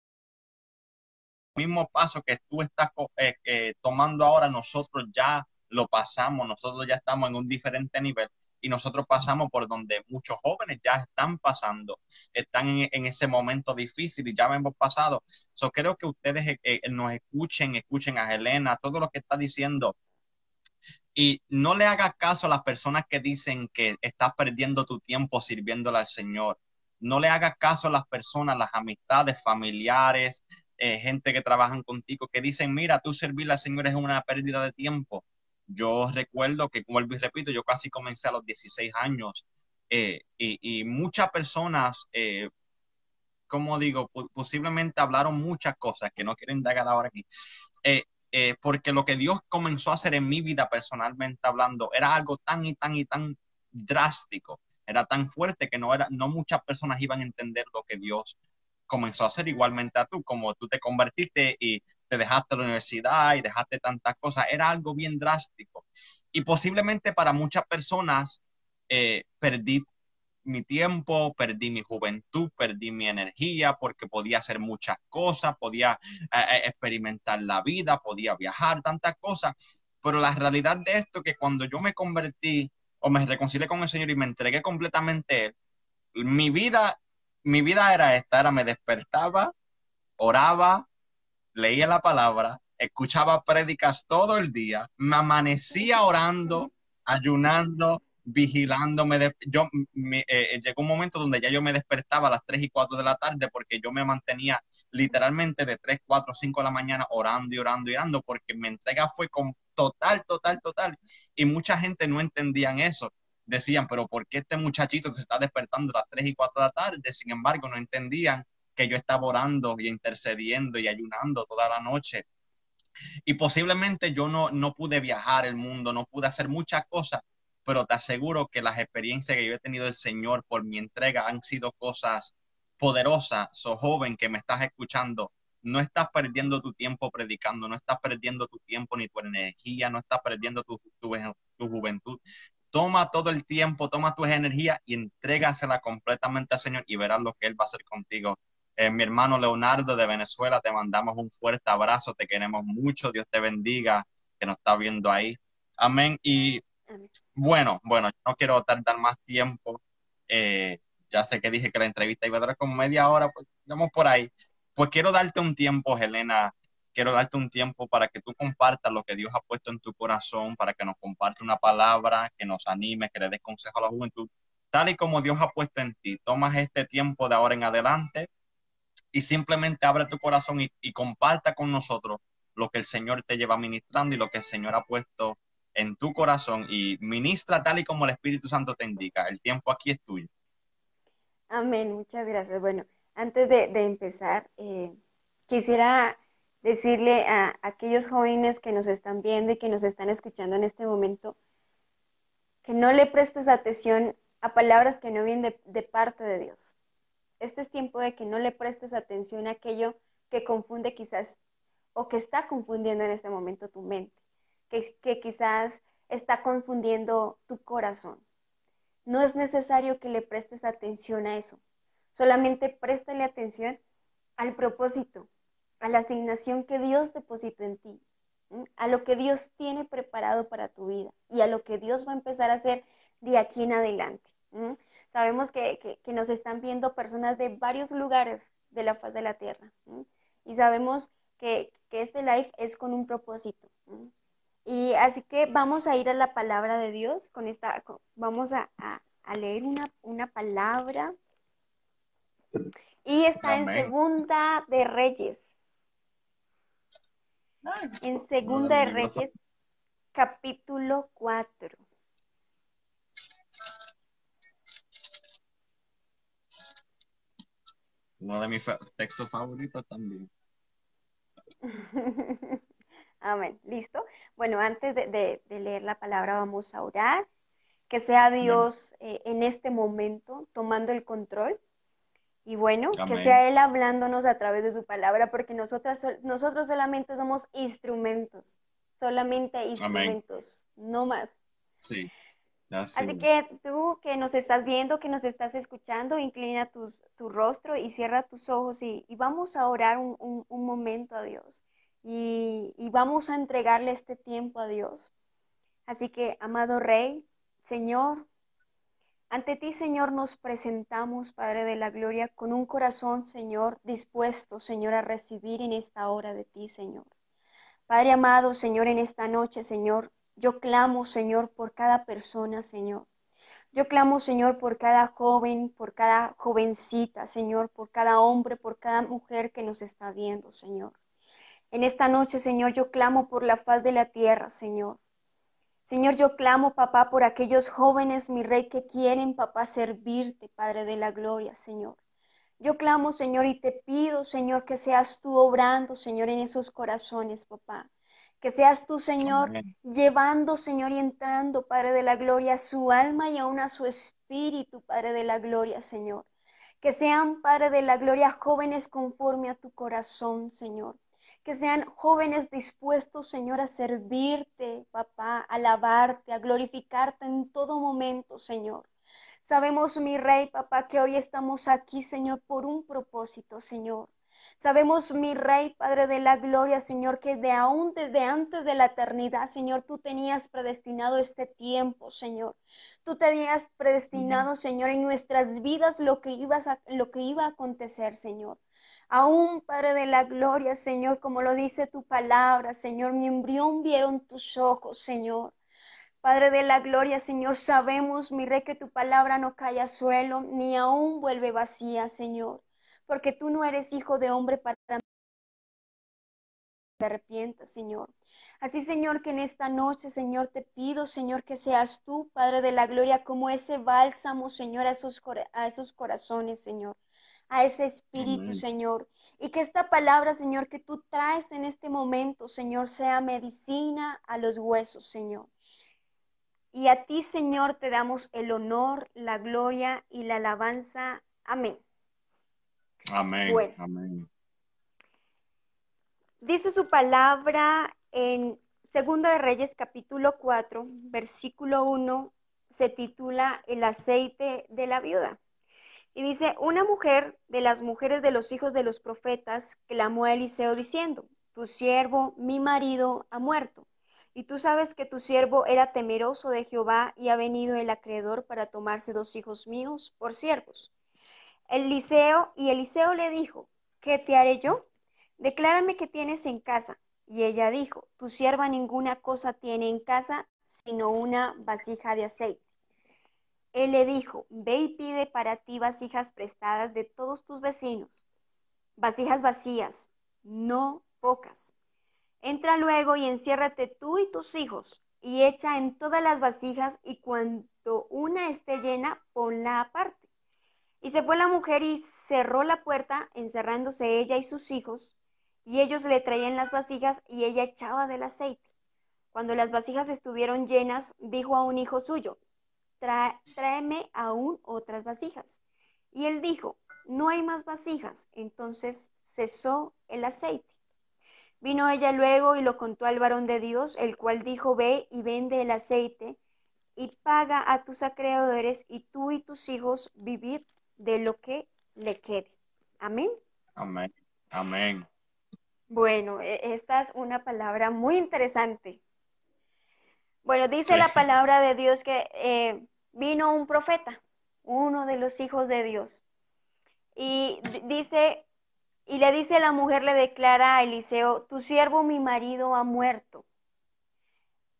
Mismo paso que tú estás eh, eh, tomando ahora, nosotros ya lo pasamos, nosotros ya estamos en un diferente nivel y nosotros pasamos por donde muchos jóvenes ya están pasando, están en, ese momento difícil y ya hemos pasado. So, creo que ustedes eh, eh, nos escuchen, escuchen a Helena, todo lo que está diciendo. Y no le hagas caso a las personas que dicen que estás perdiendo tu tiempo sirviéndole al Señor. No le hagas caso a las personas, las amistades, familiares, eh, gente que trabajan contigo, que dicen, mira, tú servirle al Señor es una pérdida de tiempo. Yo recuerdo que, vuelvo y repito, yo casi comencé a los 16 años eh, y, muchas personas, eh, como digo, posiblemente hablaron muchas cosas que no quiero indagar ahora aquí. Eh, porque lo que Dios comenzó a hacer en mi vida personalmente hablando era algo tan y tan y tan drástico, era tan fuerte que no, era, no muchas personas iban a entender lo que Dios comenzó a hacer igualmente a tú, como tú te convertiste y te dejaste la universidad y dejaste tantas cosas, era algo bien drástico. Y posiblemente para muchas personas eh, perdí mi tiempo, perdí mi juventud, perdí mi energía porque podía hacer muchas cosas, podía eh, eh, experimentar la vida, podía viajar, tantas cosas. Pero la realidad de esto que cuando yo me convertí o me reconcilié con el Señor y me entregué completamente mi vida, mi vida era esta, era me despertaba, oraba, leía la palabra, escuchaba prédicas todo el día, me amanecía orando, ayunando, vigilándome. yo me, eh, eh, llegó un momento donde ya yo me despertaba a las 3 y 4 de la tarde porque yo me mantenía literalmente de 3, 4, 5 de la mañana orando y orando y orando porque mi entrega fue con total, total, total. Y mucha gente no entendían eso. Decían, pero ¿por qué este muchachito se está despertando a las 3 y 4 de la tarde? Sin embargo, no entendían que yo estaba orando y intercediendo y ayunando toda la noche. Y posiblemente yo no, no pude viajar el mundo, no pude hacer muchas cosas, pero te aseguro que las experiencias que yo he tenido del Señor por mi entrega han sido cosas poderosas. So joven que me estás escuchando, no estás perdiendo tu tiempo predicando, no estás perdiendo tu tiempo ni tu energía, no estás perdiendo tu, tu, tu juventud. Toma todo el tiempo, toma tu energía y entrégasela completamente al Señor y verás lo que Él va a hacer contigo eh, mi hermano Leonardo de Venezuela, te mandamos un fuerte abrazo, te queremos mucho, Dios te bendiga, que nos está viendo ahí. Amén. Y bueno, bueno, no quiero tardar más tiempo. Eh, ya sé que dije que la entrevista iba a durar como media hora, pues vamos por ahí. Pues quiero darte un tiempo, Helena, quiero darte un tiempo para que tú compartas lo que Dios ha puesto en tu corazón, para que nos comparte una palabra, que nos anime, que le des consejo a la juventud, tal y como Dios ha puesto en ti. Tomas este tiempo de ahora en adelante y simplemente abre tu corazón y, comparta con nosotros lo que el Señor te lleva ministrando y lo que el Señor ha puesto en tu corazón y ministra tal y como el Espíritu Santo te indica. El tiempo aquí es tuyo. Amén, muchas gracias. Bueno, antes de, empezar, eh, quisiera decirle a, aquellos jóvenes que nos están viendo y que nos están escuchando en este momento, que no le prestes atención a palabras que no vienen de parte de Dios. Este es tiempo de que no le prestes atención a aquello que confunde quizás o que está confundiendo en este momento tu mente, que, quizás está confundiendo tu corazón. No es necesario que le prestes atención a eso. Solamente préstale atención al propósito, a la asignación que Dios depositó en ti, a lo que Dios tiene preparado para tu vida y a lo que Dios va a empezar a hacer de aquí en adelante. Sabemos que, nos están viendo personas de varios lugares de la faz de la tierra. Y sabemos que, este live es con un propósito. Y así que vamos a ir a la palabra de Dios. Con esta, vamos a, leer una, palabra. Y está en Segunda de Reyes. En Segunda de Reyes, capítulo 4. Uno de mis textos favoritos también. Amén. ¿Listo? Bueno, antes de, leer la palabra vamos a orar. Que sea Dios eh, en este momento tomando el control Y bueno, que sea Él hablándonos a través de su palabra, porque nosotras, nosotros solamente somos instrumentos, solamente instrumentos, no más. Sí. Así que tú que nos estás viendo, que nos estás escuchando, inclina tu rostro y cierra tus ojos y, vamos a orar un, momento a Dios y, y, vamos a entregarle este tiempo a Dios. Así que, amado Rey, Señor, ante ti, Señor, nos presentamos, Padre de la Gloria, con un corazón, Señor, dispuesto, Señor, a recibir en esta hora de ti, Señor. Padre amado, Señor, en esta noche, Señor, yo clamo, Señor, por cada persona, Señor. Yo clamo, Señor, por cada joven, por cada jovencita, Señor, por cada hombre, por cada mujer que nos está viendo, Señor. En esta noche, Señor, yo clamo por la faz de la tierra, Señor. Señor, yo clamo, papá, por aquellos jóvenes, mi rey, que quieren, papá, servirte, Padre de la gloria, Señor. Yo clamo, Señor, y te pido, Señor, que seas tú obrando, Señor, en esos corazones, papá. Que seas tú, Señor, llevando, Señor, y entrando, Padre de la gloria, a su alma y aún a su espíritu, Padre de la gloria, Señor. Que sean, Padre de la gloria, jóvenes conforme a tu corazón, Señor que sean jóvenes dispuestos, Señor, a servirte, papá, a alabarte, a glorificarte en todo momento, Señor. Sabemos, mi Rey, papá, que hoy estamos aquí, Señor, por un propósito, Señor. Sabemos, mi Rey, Padre de la Gloria, Señor, que de aún desde antes de la eternidad, Señor, tú tenías predestinado este tiempo, Señor. Tú tenías predestinado, Señor, en nuestras vidas lo que, ibas a, lo que iba a acontecer, Señor. Aún, Padre de la gloria, Señor, como lo dice tu palabra, Señor, mi embrión vieron tus ojos, Señor. Padre de la gloria, Señor, sabemos, mi rey, que tu palabra no cae a suelo, ni aún vuelve vacía, Señor, porque tú no eres hijo de hombre para te arrepientas, Señor. Así, Señor, que en esta noche, Señor, te pido, Señor, que seas tú, Padre de la gloria, como ese bálsamo, Señor, a esos, a esos corazones, Señor a ese espíritu, Señor. Y que esta palabra, Señor, que tú traes en este momento, Señor, sea medicina a los huesos, Señor. Y a ti, Señor, te damos el honor, la gloria y la alabanza. Amén. Amén. Amén. Dice su palabra en Segunda de Reyes capítulo 4, versículo 1, se titula El aceite de la viuda. Y dice, una mujer de las mujeres de los hijos de los profetas clamó a Eliseo diciendo, tu siervo, mi marido, ha muerto. Y tú sabes que tu siervo era temeroso de Jehová y ha venido el acreedor para tomarse dos hijos míos por siervos. Eliseo y Eliseo le dijo, ¿qué te haré yo? Declárame qué tienes en casa. Y ella dijo, tu sierva ninguna cosa tiene en casa sino una vasija de aceite. Él le dijo, ve y pide para ti vasijas prestadas de todos tus vecinos, vasijas vacías, no pocas. Entra luego y enciérrate tú y tus hijos, y echa en todas las vasijas, y cuando una esté llena, ponla aparte. Y se fue la mujer y cerró la puerta, encerrándose ella y sus hijos, y ellos le traían las vasijas, y ella echaba del aceite. Cuando las vasijas estuvieron llenas, dijo a un hijo suyo, tráeme aún otras vasijas. Y él dijo, no hay más vasijas. Entonces cesó el aceite. Vino ella luego y lo contó al varón de Dios, el cual dijo, ve y vende el aceite y paga a tus acreedores y tú y tus hijos vivid de lo que le quede. Amén. Amén. Amén. Bueno, e, esta es una palabra muy interesante. Bueno, dice la palabra de Dios que eh, vino un profeta, uno de los hijos de Dios. Y dice, y le dice a la mujer, le declara a Eliseo, tu siervo, mi marido, ha muerto.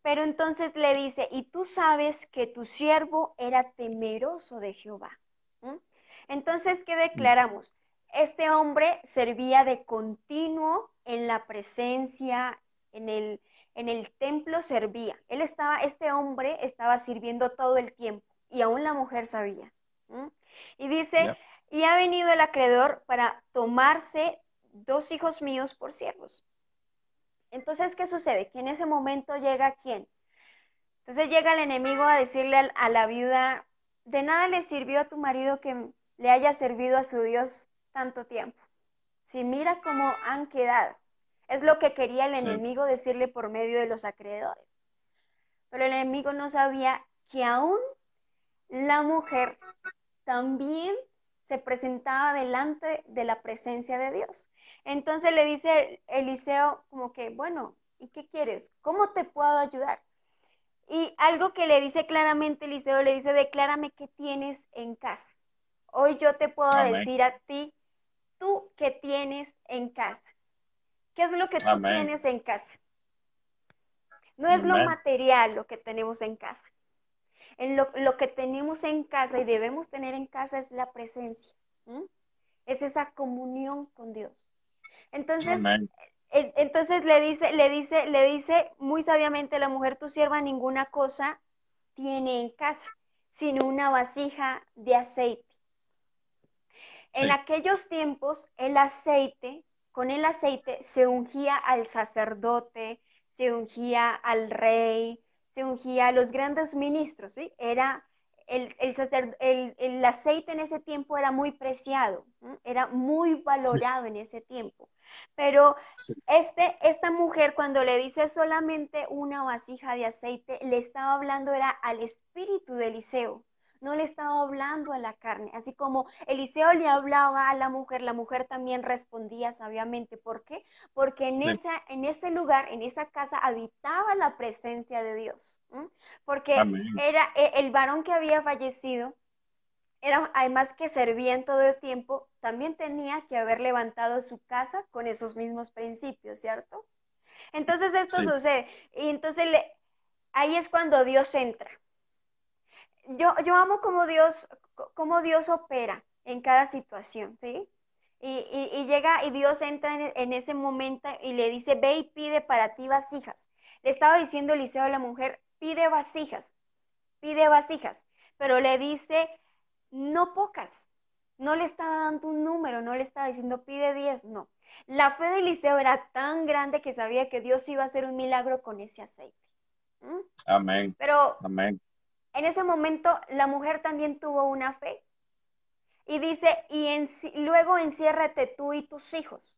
Pero entonces le dice, y tú sabes que tu siervo era temeroso de Jehová. Entonces, ¿qué declaramos? Este hombre servía de continuo en la presencia, en el, en el templo servía. Él estaba, este hombre estaba sirviendo todo el tiempo y aún la mujer sabía. Y dice, y ha venido el acreedor para tomarse dos hijos míos por siervos. Entonces, ¿qué sucede? Que en ese momento llega quién? Entonces llega el enemigo a decirle a, la viuda, de nada le sirvió a tu marido que le haya servido a su Dios tanto tiempo. Si mira cómo han quedado. Es lo que quería el enemigo decirle por medio de los acreedores. Pero el enemigo no sabía que aún la mujer también se presentaba delante de la presencia de Dios. Entonces le dice Eliseo como que, bueno, ¿y qué quieres? ¿Cómo te puedo ayudar? Y algo que le dice claramente Eliseo, le dice, declárame qué tienes en casa. Hoy yo te puedo decir a ti, tú qué tienes en casa. ¿Qué es lo que tú tienes en casa? No es lo material lo que tenemos en casa. En lo, que tenemos en casa y debemos tener en casa es la presencia. Es esa comunión con Dios. Entonces, entonces le dice, le dice, le dice muy sabiamente la mujer, tu sierva ninguna cosa tiene en casa, sino una vasija de aceite. En aquellos tiempos, el aceite, con el aceite se ungía al sacerdote, se ungía al rey, se ungía a los grandes ministros, ¿sí? Era el, el, aceite en ese tiempo era muy preciado, era muy valorado en ese tiempo. Pero este, esta mujer cuando le dice solamente una vasija de aceite, le estaba hablando era al espíritu de Eliseo no le estaba hablando a la carne. Así como Eliseo le hablaba a la mujer, la mujer también respondía sabiamente. ¿Por qué? Porque en, esa, en ese lugar, en esa casa, habitaba la presencia de Dios. Porque era e, el varón que había fallecido, era, además que servía en todo el tiempo, también tenía que haber levantado su casa con esos mismos principios, ¿cierto? Entonces esto sucede. Y entonces ahí es cuando Dios entra yo, yo amo cómo Dios, cómo Dios opera en cada situación, ¿sí? Y, llega y Dios entra en, ese momento y le dice, ve y pide para ti vasijas. Le estaba diciendo Eliseo a la mujer, pide vasijas, pide vasijas, pero le dice, no pocas. No le estaba dando un número, no le estaba diciendo pide diez, no. La fe de Eliseo era tan grande que sabía que Dios iba a hacer un milagro con ese aceite. Amén. Pero Amén. En ese momento la mujer también tuvo una fe. Y dice, y luego enciérrate tú y tus hijos.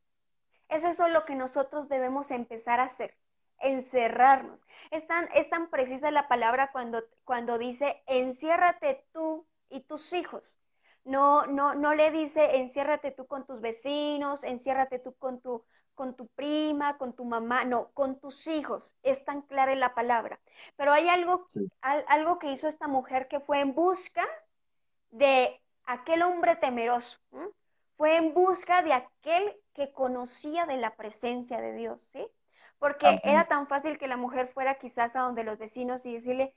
Es eso lo que nosotros debemos empezar a hacer, encerrarnos. Es tan, es tan precisa la palabra cuando, cuando dice, enciérrate tú y tus hijos. No, no, no le dice, enciérrate tú con tus vecinos, enciérrate tú con tu, con tu prima, con tu mamá, no, con tus hijos. Es tan clara la palabra. Pero hay algo, algo que hizo esta mujer que fue en busca de aquel hombre temeroso. Fue en busca de aquel que conocía de la presencia de Dios, ¿sí? Porque era tan fácil que la mujer fuera quizás a donde los vecinos y decirle,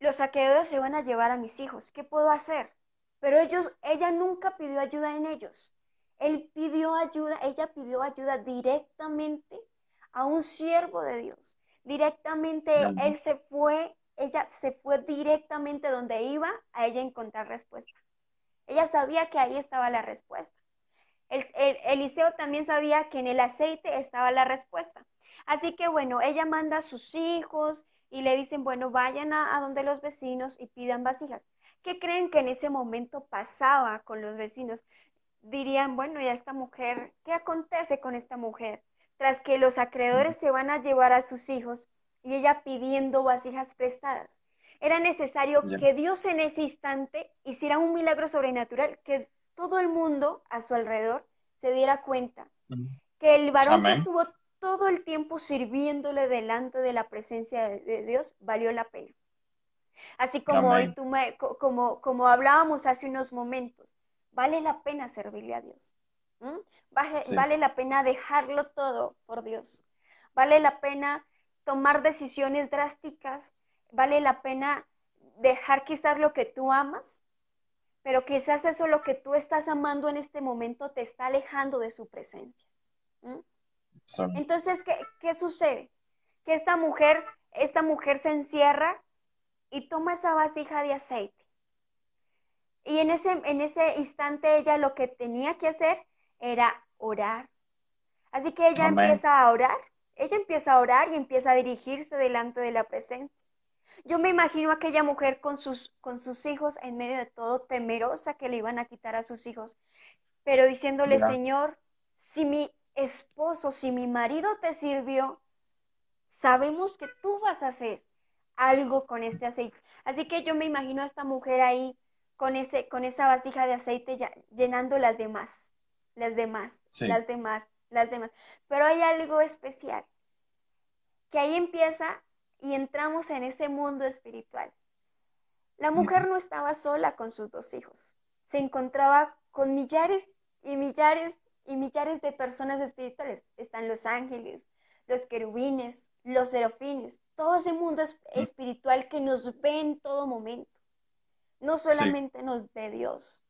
los saqueadores se van a llevar a mis hijos, ¿qué puedo hacer? Pero ellos, ella nunca pidió ayuda en ellos. Él pidió ayuda, ella pidió ayuda directamente a un siervo de Dios. Directamente él se fue, ella se fue directamente donde iba a ella encontrar respuesta. Ella sabía que ahí estaba la respuesta. El, Eliseo también sabía que en el aceite estaba la respuesta. Así que bueno, ella manda a sus hijos y le dicen, bueno, vayan a, a donde los vecinos y pidan vasijas. ¿Qué creen que en ese momento pasaba con los vecinos? Dirían, bueno, ¿y esta mujer? ¿Qué acontece con esta mujer? Tras que los acreedores se van a llevar a sus hijos y ella pidiendo vasijas prestadas. Era necesario que Dios en ese instante hiciera un milagro sobrenatural, que todo el mundo a su alrededor se diera cuenta que el varón que estuvo todo el tiempo sirviéndole delante de la presencia de Dios valió la pena. Así como hoy tú como, como hablábamos hace unos momentos, vale la pena servirle a Dios. Vale, la pena dejarlo todo por Dios. Vale la pena tomar decisiones drásticas. Vale la pena dejar quizás lo que tú amas, pero quizás eso lo que tú estás amando en este momento te está alejando de su presencia. Entonces, ¿qué, ¿qué, sucede? Que esta mujer, esta mujer se encierra y toma esa vasija de aceite y en ese, en ese instante ella lo que tenía que hacer era orar. Así que ella empieza a orar, ella empieza a orar y empieza a dirigirse delante de la presencia. Yo me imagino a aquella mujer con sus, con sus hijos en medio de todo, temerosa que le iban a quitar a sus hijos, pero diciéndole, Señor, si mi esposo, si mi marido te sirvió, sabemos que tú vas a hacer algo con este aceite. Así que yo me imagino a esta mujer ahí con, ese, con esa vasija de aceite ya, llenando las demás, las demás, las demás, las demás. Pero hay algo especial, que ahí empieza y entramos en ese mundo espiritual. La mujer no estaba sola con sus dos hijos, se encontraba con millares y millares y millares de personas espirituales. Están los ángeles, los querubines, los serafines, todo ese mundo espiritual que nos ve en todo momento. No solamente nos ve Dios,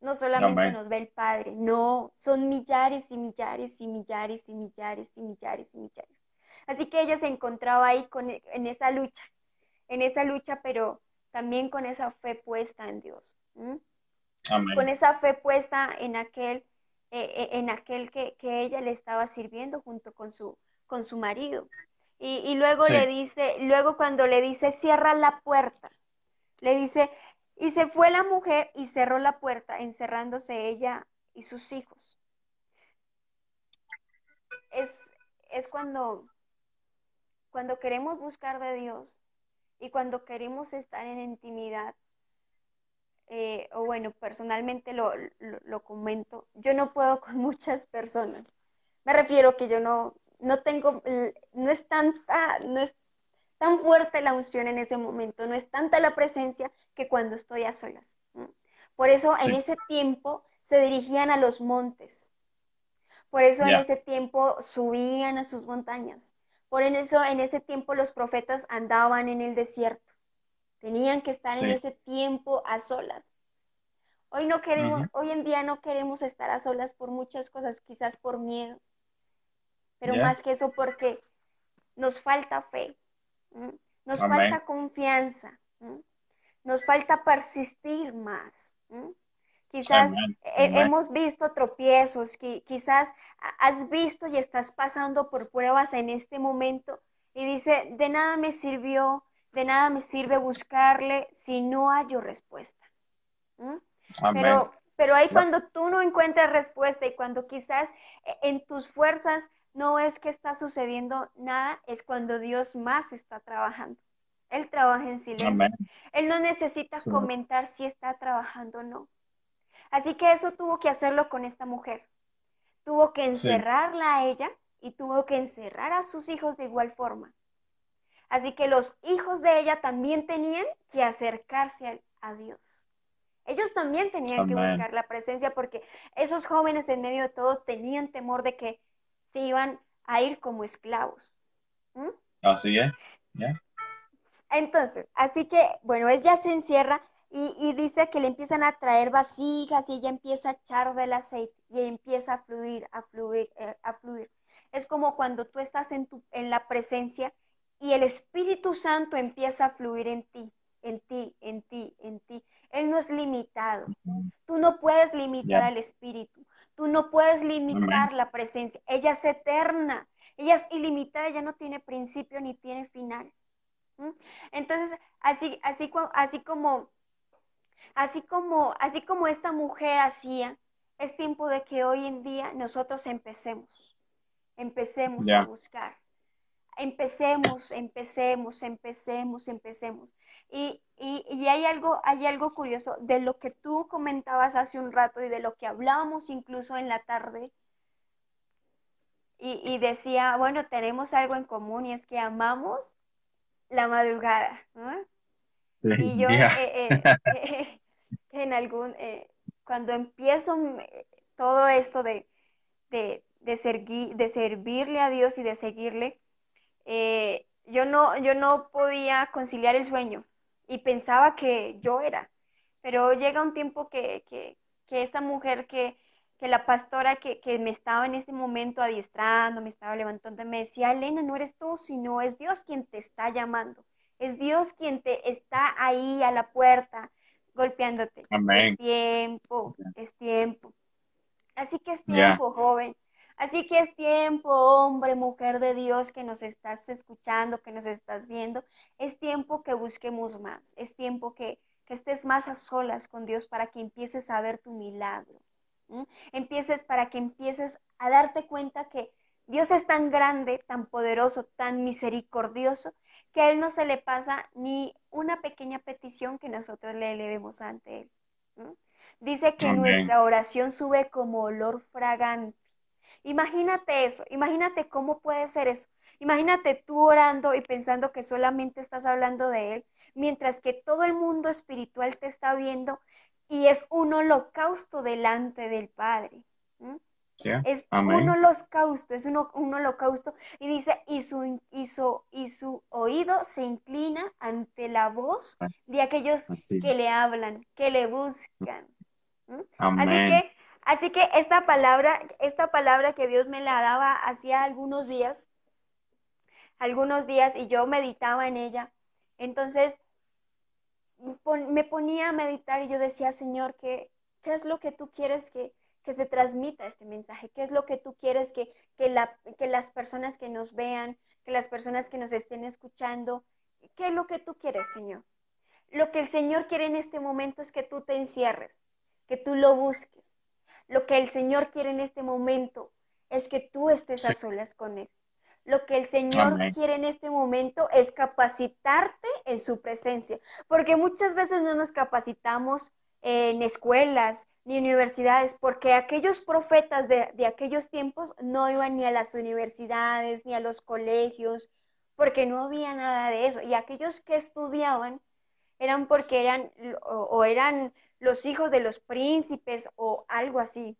no solamente nos ve el Padre, no, son millares y millares y millares y millares y millares y millares. Así que ella se encontraba ahí con, e, en esa lucha, en esa lucha, pero también con esa fe puesta en Dios. Con esa fe puesta en aquel, eh, en aquel que, ella le estaba sirviendo junto con su, con su marido. Y, luego le dice, luego cuando le dice, cierra la puerta, le dice, y se fue la mujer y cerró la puerta, encerrándose ella y sus hijos. Es, es cuando, cuando queremos buscar de Dios y cuando queremos estar en intimidad, eh, o bueno, personalmente lo, lo, comento, yo no puedo con muchas personas. Me refiero que yo no, no tengo, no es tanta, no es tan fuerte la unción en ese momento, no es tanta la presencia que cuando estoy a solas. Por eso en ese tiempo se dirigían a los montes. Por eso en ese tiempo subían a sus montañas. Por eso en ese tiempo los profetas andaban en el desierto. Tenían que estar en ese tiempo a solas. Hoy no queremos, hoy en día no queremos estar a solas por muchas cosas, quizás por miedo, pero más que eso porque nos falta fe, nos falta confianza, nos falta persistir más. Quizás hemos visto tropiezos, quizás has visto y estás pasando por pruebas en este momento y dice, de nada me sirvió, de nada me sirve buscarle si no hallo respuesta. Pero, pero ahí cuando tú no encuentras respuesta y cuando quizás e, en tus fuerzas no es que está sucediendo nada, es cuando Dios más está trabajando. Él trabaja en silencio. Él no necesita comentar si está trabajando o no. Así que eso tuvo que hacerlo con esta mujer. Tuvo que encerrarla a ella y tuvo que encerrar a sus hijos de igual forma. Así que los hijos de ella también tenían que acercarse a, Dios. Ellos también tenían que buscar la presencia porque esos jóvenes en medio de todo tenían temor de que se iban a ir como esclavos. Así es. Entonces, así que, bueno, ella se encierra y, dice que le empiezan a traer vasijas y ella empieza a echar del aceite y empieza a fluir, a fluir, eh, a fluir. Es como cuando tú estás en, tu, en la presencia y el Espíritu Santo empieza a fluir en ti, en ti, en ti, en ti. Él no es limitado. Tú no puedes limitar al Espíritu. Tú no puedes limitar la presencia. Ella es eterna. Ella es ilimitada. Ella no tiene principio ni tiene final. Entonces, así, así, así como, así como, así como esta mujer hacía, es tiempo de que hoy en día nosotros empecemos, empecemos a buscar, empecemos, empecemos, empecemos, empecemos. Y, y, hay, algo, hay algo curioso de lo que tú comentabas hace un rato y de lo que hablábamos incluso en la tarde. Y, decía, bueno, tenemos algo en común y es que amamos la madrugada. Y yo eh, eh, eh, en algún, cuando empiezo todo esto de, de, de, de servirle a Dios y de seguirle, yo, no, yo no podía conciliar el sueño y pensaba que yo era. Pero llega un tiempo que, que, que esta mujer que, que la pastora que, que, me estaba en ese momento adiestrando, me estaba levantando, me decía, Elena, no eres tú, sino es Dios quien te está llamando. Es Dios quien te está ahí a la puerta, golpeándote. Es tiempo, es tiempo. Así que es tiempo, joven. Así que es tiempo, hombre, mujer de Dios, que nos estás escuchando, que nos estás viendo. Es tiempo que busquemos más. Es tiempo que, estés más a solas con Dios para que empieces a ver tu milagro. Empieces para que empieces a darte cuenta que Dios es tan grande, tan poderoso, tan misericordioso, que a Él no se le pasa ni una pequeña petición que nosotros le elevemos ante Él. Dice que nuestra oración sube como olor fragante. Imagínate eso, imagínate cómo puede ser eso. Imagínate tú orando y pensando que solamente estás hablando de Él, mientras que todo el mundo espiritual te está viendo y es un holocausto delante del Padre. es un holocausto, es un, holocausto. Y dice, y su, y, y su oído se inclina ante la voz ah, de aquellos que le hablan, que le buscan. Así que, así que esta palabra, esta palabra que Dios me la daba hacía algunos días, algunos días, y yo meditaba en ella. Entonces, me ponía a meditar y yo decía, Señor, ¿qué, qué es lo que tú quieres que, se transmita este mensaje? ¿Qué es lo que tú quieres que, que las personas que nos vean, que las personas que nos estén escuchando, qué es lo que tú quieres, Señor? Lo que el Señor quiere en este momento es que tú te encierres, que tú lo busques. Lo que el Señor quiere en este momento es que tú estés a solas con Él. Lo que el Señor quiere en este momento es capacitarte en su presencia, porque muchas veces no nos capacitamos en escuelas ni universidades, porque aquellos profetas de, de, aquellos tiempos no iban ni a las universidades ni a los colegios, porque no había nada de eso. Y aquellos que estudiaban eran porque eran o eran los hijos de los príncipes o algo así.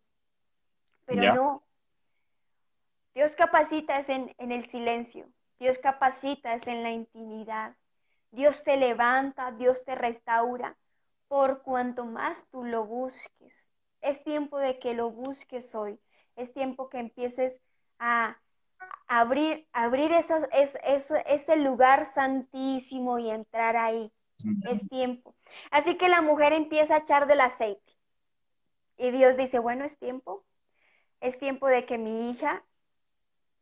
Pero no. Dios capacita es en, en el silencio. Dios capacita es en la intimidad. Dios te levanta, Dios te restaura por cuanto más tú lo busques. Es tiempo de que lo busques hoy. Es tiempo que empieces a abrir, abrir esos, es, ese lugar santísimo y entrar ahí. Es tiempo. Así que la mujer empieza a echar del aceite. Y Dios dice, bueno, es tiempo. Es tiempo de que mi hija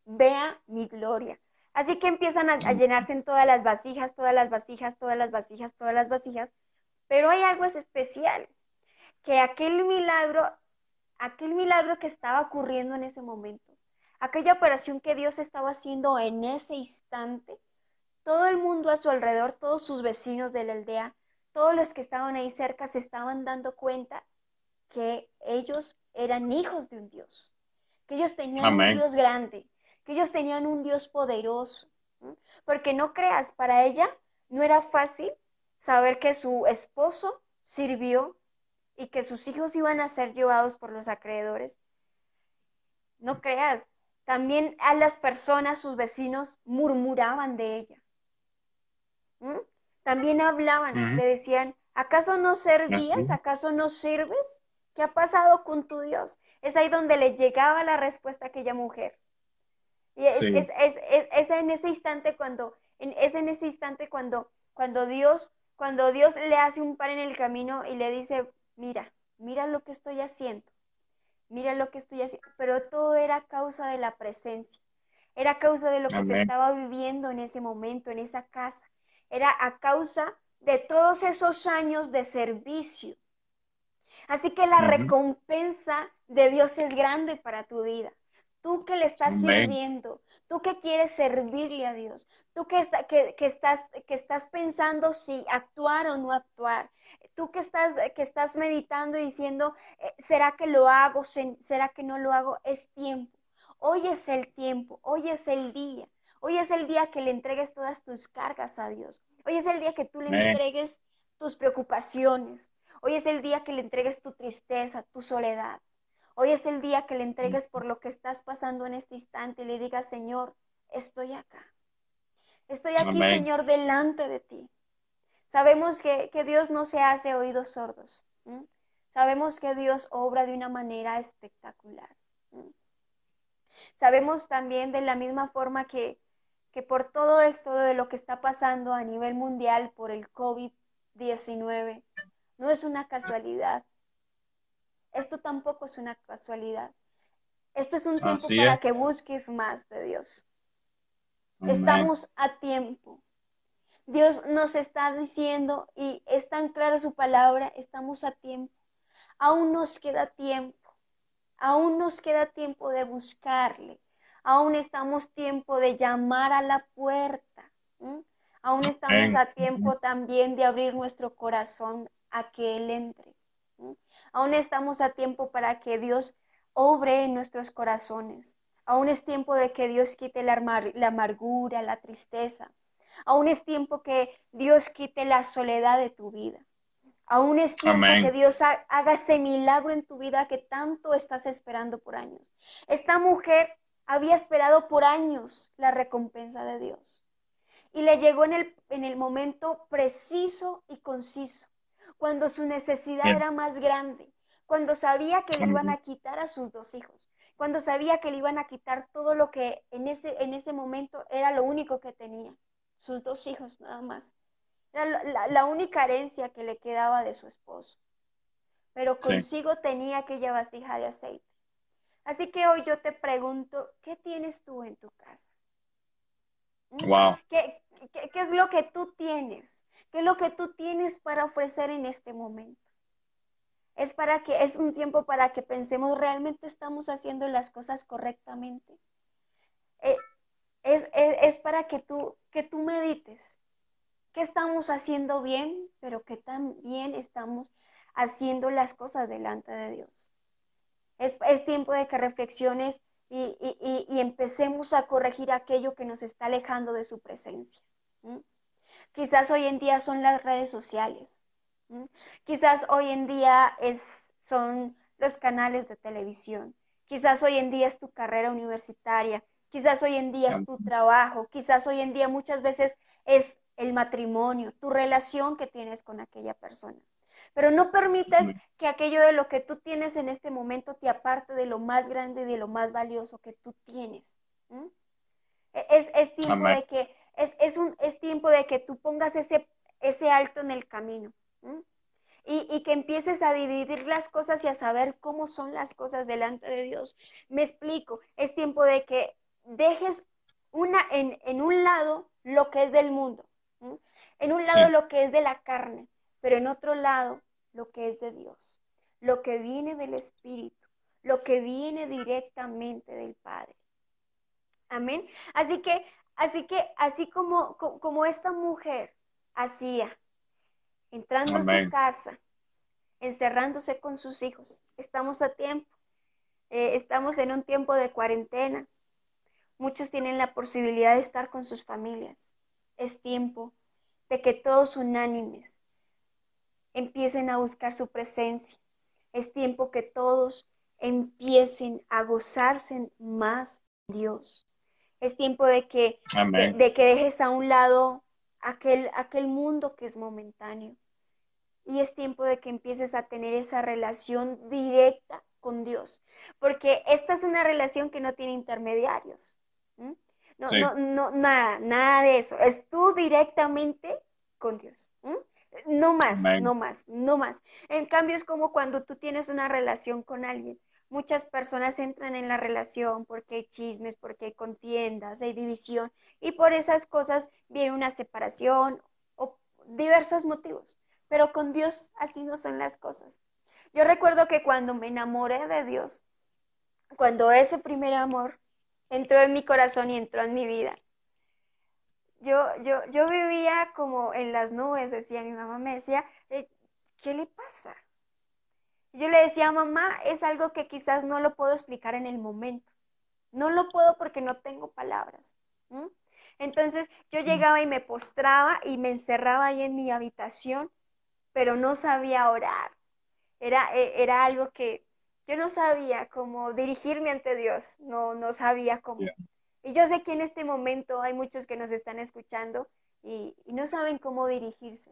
vea mi gloria. Así que empiezan a, llenarse en todas las vasijas, todas las vasijas, todas las vasijas, todas las vasijas. Pero hay algo especial, que aquel milagro, aquel milagro que estaba ocurriendo en ese momento, aquella operación que Dios estaba haciendo en ese instante, todo el mundo a su alrededor, todos sus vecinos de la aldea, todos los que estaban ahí cerca se estaban dando cuenta que ellos eran hijos de un Dios, que ellos tenían un Dios grande, que ellos tenían un Dios poderoso. Porque no creas, para ella no era fácil saber que su esposo sirvió y que sus hijos iban a ser llevados por los acreedores. No creas, también a las personas, sus vecinos, murmuraban de ella. También hablaban, le decían, ¿acaso no servías? ¿Acaso no sirves? ¿Qué ha pasado con tu Dios? Es ahí donde le llegaba la respuesta a aquella mujer. Y es, en ese instante cuando, es en ese instante cuando, cuando Dios, cuando Dios le hace un par en el camino y le dice, mira, mira lo que estoy haciendo, mira lo que estoy haciendo, pero todo era causa de la presencia, era causa de lo que se estaba viviendo en ese momento, en esa casa era a causa de todos esos años de servicio. Así que la recompensa de Dios es grande para tu vida. Tú que le estás sirviendo, tú que quieres servirle a Dios, tú que, que, estás, que estás pensando si actuar o no actuar, tú que estás, que estás meditando y diciendo, eh, ¿será que lo hago? ¿Será que no lo hago? Es tiempo. Hoy es el tiempo, hoy es el día. Hoy es el día que le entregues todas tus cargas a Dios. Hoy es el día que tú le entregues tus preocupaciones. Hoy es el día que le entregues tu tristeza, tu soledad. Hoy es el día que le entregues por lo que estás pasando en este instante y le digas, Señor, estoy acá. Estoy aquí, Señor, delante de ti. Sabemos que, Dios no se hace oídos sordos. Sabemos que Dios obra de una manera espectacular. Sabemos también de la misma forma que que por todo esto de lo que está pasando a nivel mundial por el COVID-19, no es una casualidad. Esto tampoco es una casualidad. Este es un tiempo para que busques más de Dios. Estamos a tiempo. Dios nos está diciendo, y es tan clara su palabra, estamos a tiempo. Aún nos queda tiempo. Aún nos queda tiempo de buscarle. Aún estamos tiempo de llamar a la puerta. Aún estamos a tiempo también de abrir nuestro corazón a que Él entre. Aún estamos a tiempo para que Dios obre en nuestros corazones. Aún es tiempo de que Dios quite la, amargura, la tristeza. Aún es tiempo que Dios quite la soledad de tu vida. Aún es tiempo que Dios haga ese milagro en tu vida que tanto estás esperando por años. Esta mujer había esperado por años la recompensa de Dios. Y le llegó en el, en el momento preciso y conciso, cuando su necesidad era más grande, cuando sabía que le iban a quitar a sus dos hijos, cuando sabía que le iban a quitar todo lo que en ese, en ese momento era lo único que tenía, sus dos hijos nada más. Era la, única herencia que le quedaba de su esposo. Pero consigo tenía aquella vasija de aceite. Así que hoy yo te pregunto, ¿qué tienes tú en tu casa? ¿Mm? Wow. ¿Qué, qué es lo que tú tienes? ¿Qué es lo que tú tienes para ofrecer en este momento? es para que es un tiempo para que pensemos realmente estamos haciendo las cosas correctamente. Eh, es, para que tú, que tú medites que estamos haciendo bien, pero que también estamos haciendo las cosas delante de Dios. Es, tiempo de que reflexiones y, empecemos a corregir aquello que nos está alejando de su presencia. Quizás hoy en día son las redes sociales Quizás hoy en día es, son los canales de televisión, quizás hoy en día es tu carrera universitaria, quizás hoy en día es tu trabajo, quizás hoy en día muchas veces es el matrimonio, tu relación que tienes con aquella persona. Pero no permitas que aquello de lo que tú tienes en este momento te aparte de lo más grande y de lo más valioso que tú tienes. E, es, tiempo de que es, un, es tiempo de que tú pongas ese, ese alto en el camino. Y, que empieces a dividir las cosas y a saber cómo son las cosas delante de Dios. Me explico, es tiempo de que dejes una, en, un lado lo que es del mundo, en un lado lo que es de la carne, pero en otro lado lo que es de Dios, lo que viene del Espíritu, lo que viene directamente del Padre. Amén. Así que, así que, así como, como esta mujer hacía, entrando a su casa, encerrándose con sus hijos. Estamos a tiempo. Eh, estamos en un tiempo de cuarentena. Muchos tienen la posibilidad de estar con sus familias. Es tiempo de que todos unánimes empiecen a buscar su presencia. Es tiempo que todos empiecen a gozarse más Dios. Es tiempo de que, de, que dejes a un lado aquel, aquel mundo que es momentáneo y es tiempo de que empieces a tener esa relación directa con Dios, porque esta es una relación que no tiene intermediarios. No, no, no, nada, nada de eso. Es tú directamente con Dios. No más, no más, no más. En cambio, es como cuando tú tienes una relación con alguien. Muchas personas entran en la relación porque hay chismes, porque hay contiendas, hay división, y por esas cosas viene una separación o diversos motivos pero con Dios así no son las cosas. Yo recuerdo que cuando me enamoré de Dios, cuando ese primer amor entró en mi corazón y entró en mi vida, yo, yo, yo vivía como en las nubes, decía mi mamá, me decía, eh, ¿qué le pasa? Yo le decía, mamá, es algo que quizás no lo puedo explicar en el momento. No lo puedo porque no tengo palabras. Entonces yo llegaba y me postraba y me encerraba ahí en mi habitación pero no sabía orar. Era, e, era algo que yo no sabía cómo dirigirme ante Dios, no, no sabía cómo. Y yo sé que en este momento hay muchos que nos están escuchando y, no saben cómo dirigirse.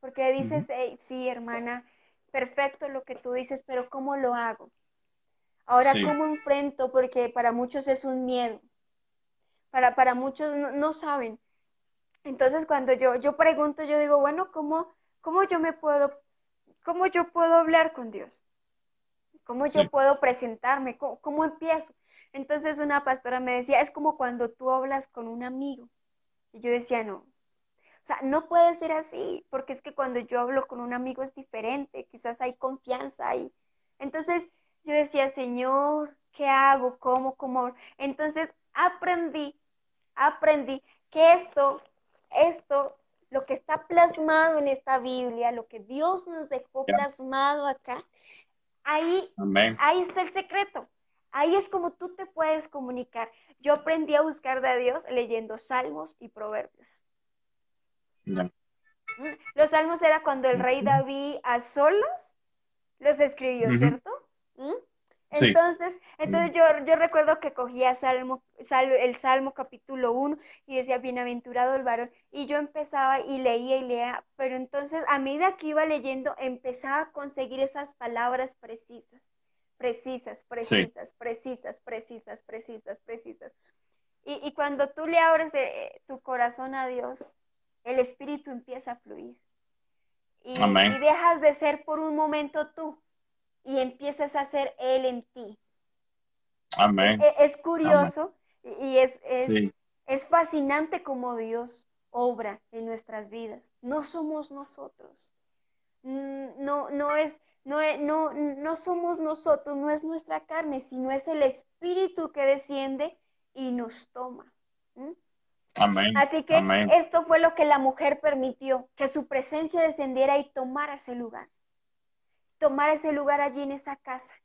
Porque dices, sí, hermana, perfecto lo que tú dices, pero ¿cómo lo hago? Ahora, ¿cómo enfrento? Porque para muchos es un miedo. Para, para muchos no, no saben. Entonces, cuando yo, yo pregunto, yo digo, bueno, ¿cómo, ¿Cómo yo me puedo, cómo yo puedo hablar con Dios? ¿Cómo yo puedo presentarme? ¿Cómo, empiezo? Entonces una pastora me decía, es como cuando tú hablas con un amigo. Y yo decía, no. O sea, no puede ser así, porque es que cuando yo hablo con un amigo es diferente, quizás hay confianza ahí. Entonces yo decía, Señor, ¿qué hago? ¿Cómo? ¿Cómo? Entonces aprendí, aprendí que esto, esto, lo que está plasmado en esta Biblia, lo que Dios nos dejó plasmado acá, ahí, ahí está el secreto. Ahí es como tú te puedes comunicar. Yo aprendí a buscar de Dios leyendo salmos y proverbios. Los salmos era cuando el rey David a solas los escribió, ¿cierto? ¿Mm? Entonces, entonces yo, yo recuerdo que cogía salmo, el Salmo capítulo 1 y decía, bienaventurado el varón, y yo empezaba y leía y leía, pero entonces a medida que iba leyendo, empezaba a conseguir esas palabras precisas, precisas, precisas, precisas, precisas, precisas, precisas. Y, y, cuando tú le abres tu corazón a Dios, el Espíritu empieza a fluir. Y, y dejas de ser por un momento tú y empiezas a ser Él en ti. Amén. E, es, curioso y es, es, fascinante como Dios obra en nuestras vidas. No somos nosotros. Mm, no, no es, no, no, no somos nosotros, no es nuestra carne, sino es el Espíritu que desciende y nos toma. Amén. Así que esto fue lo que la mujer permitió, que su presencia descendiera y tomara ese lugar tomar ese lugar allí en esa casa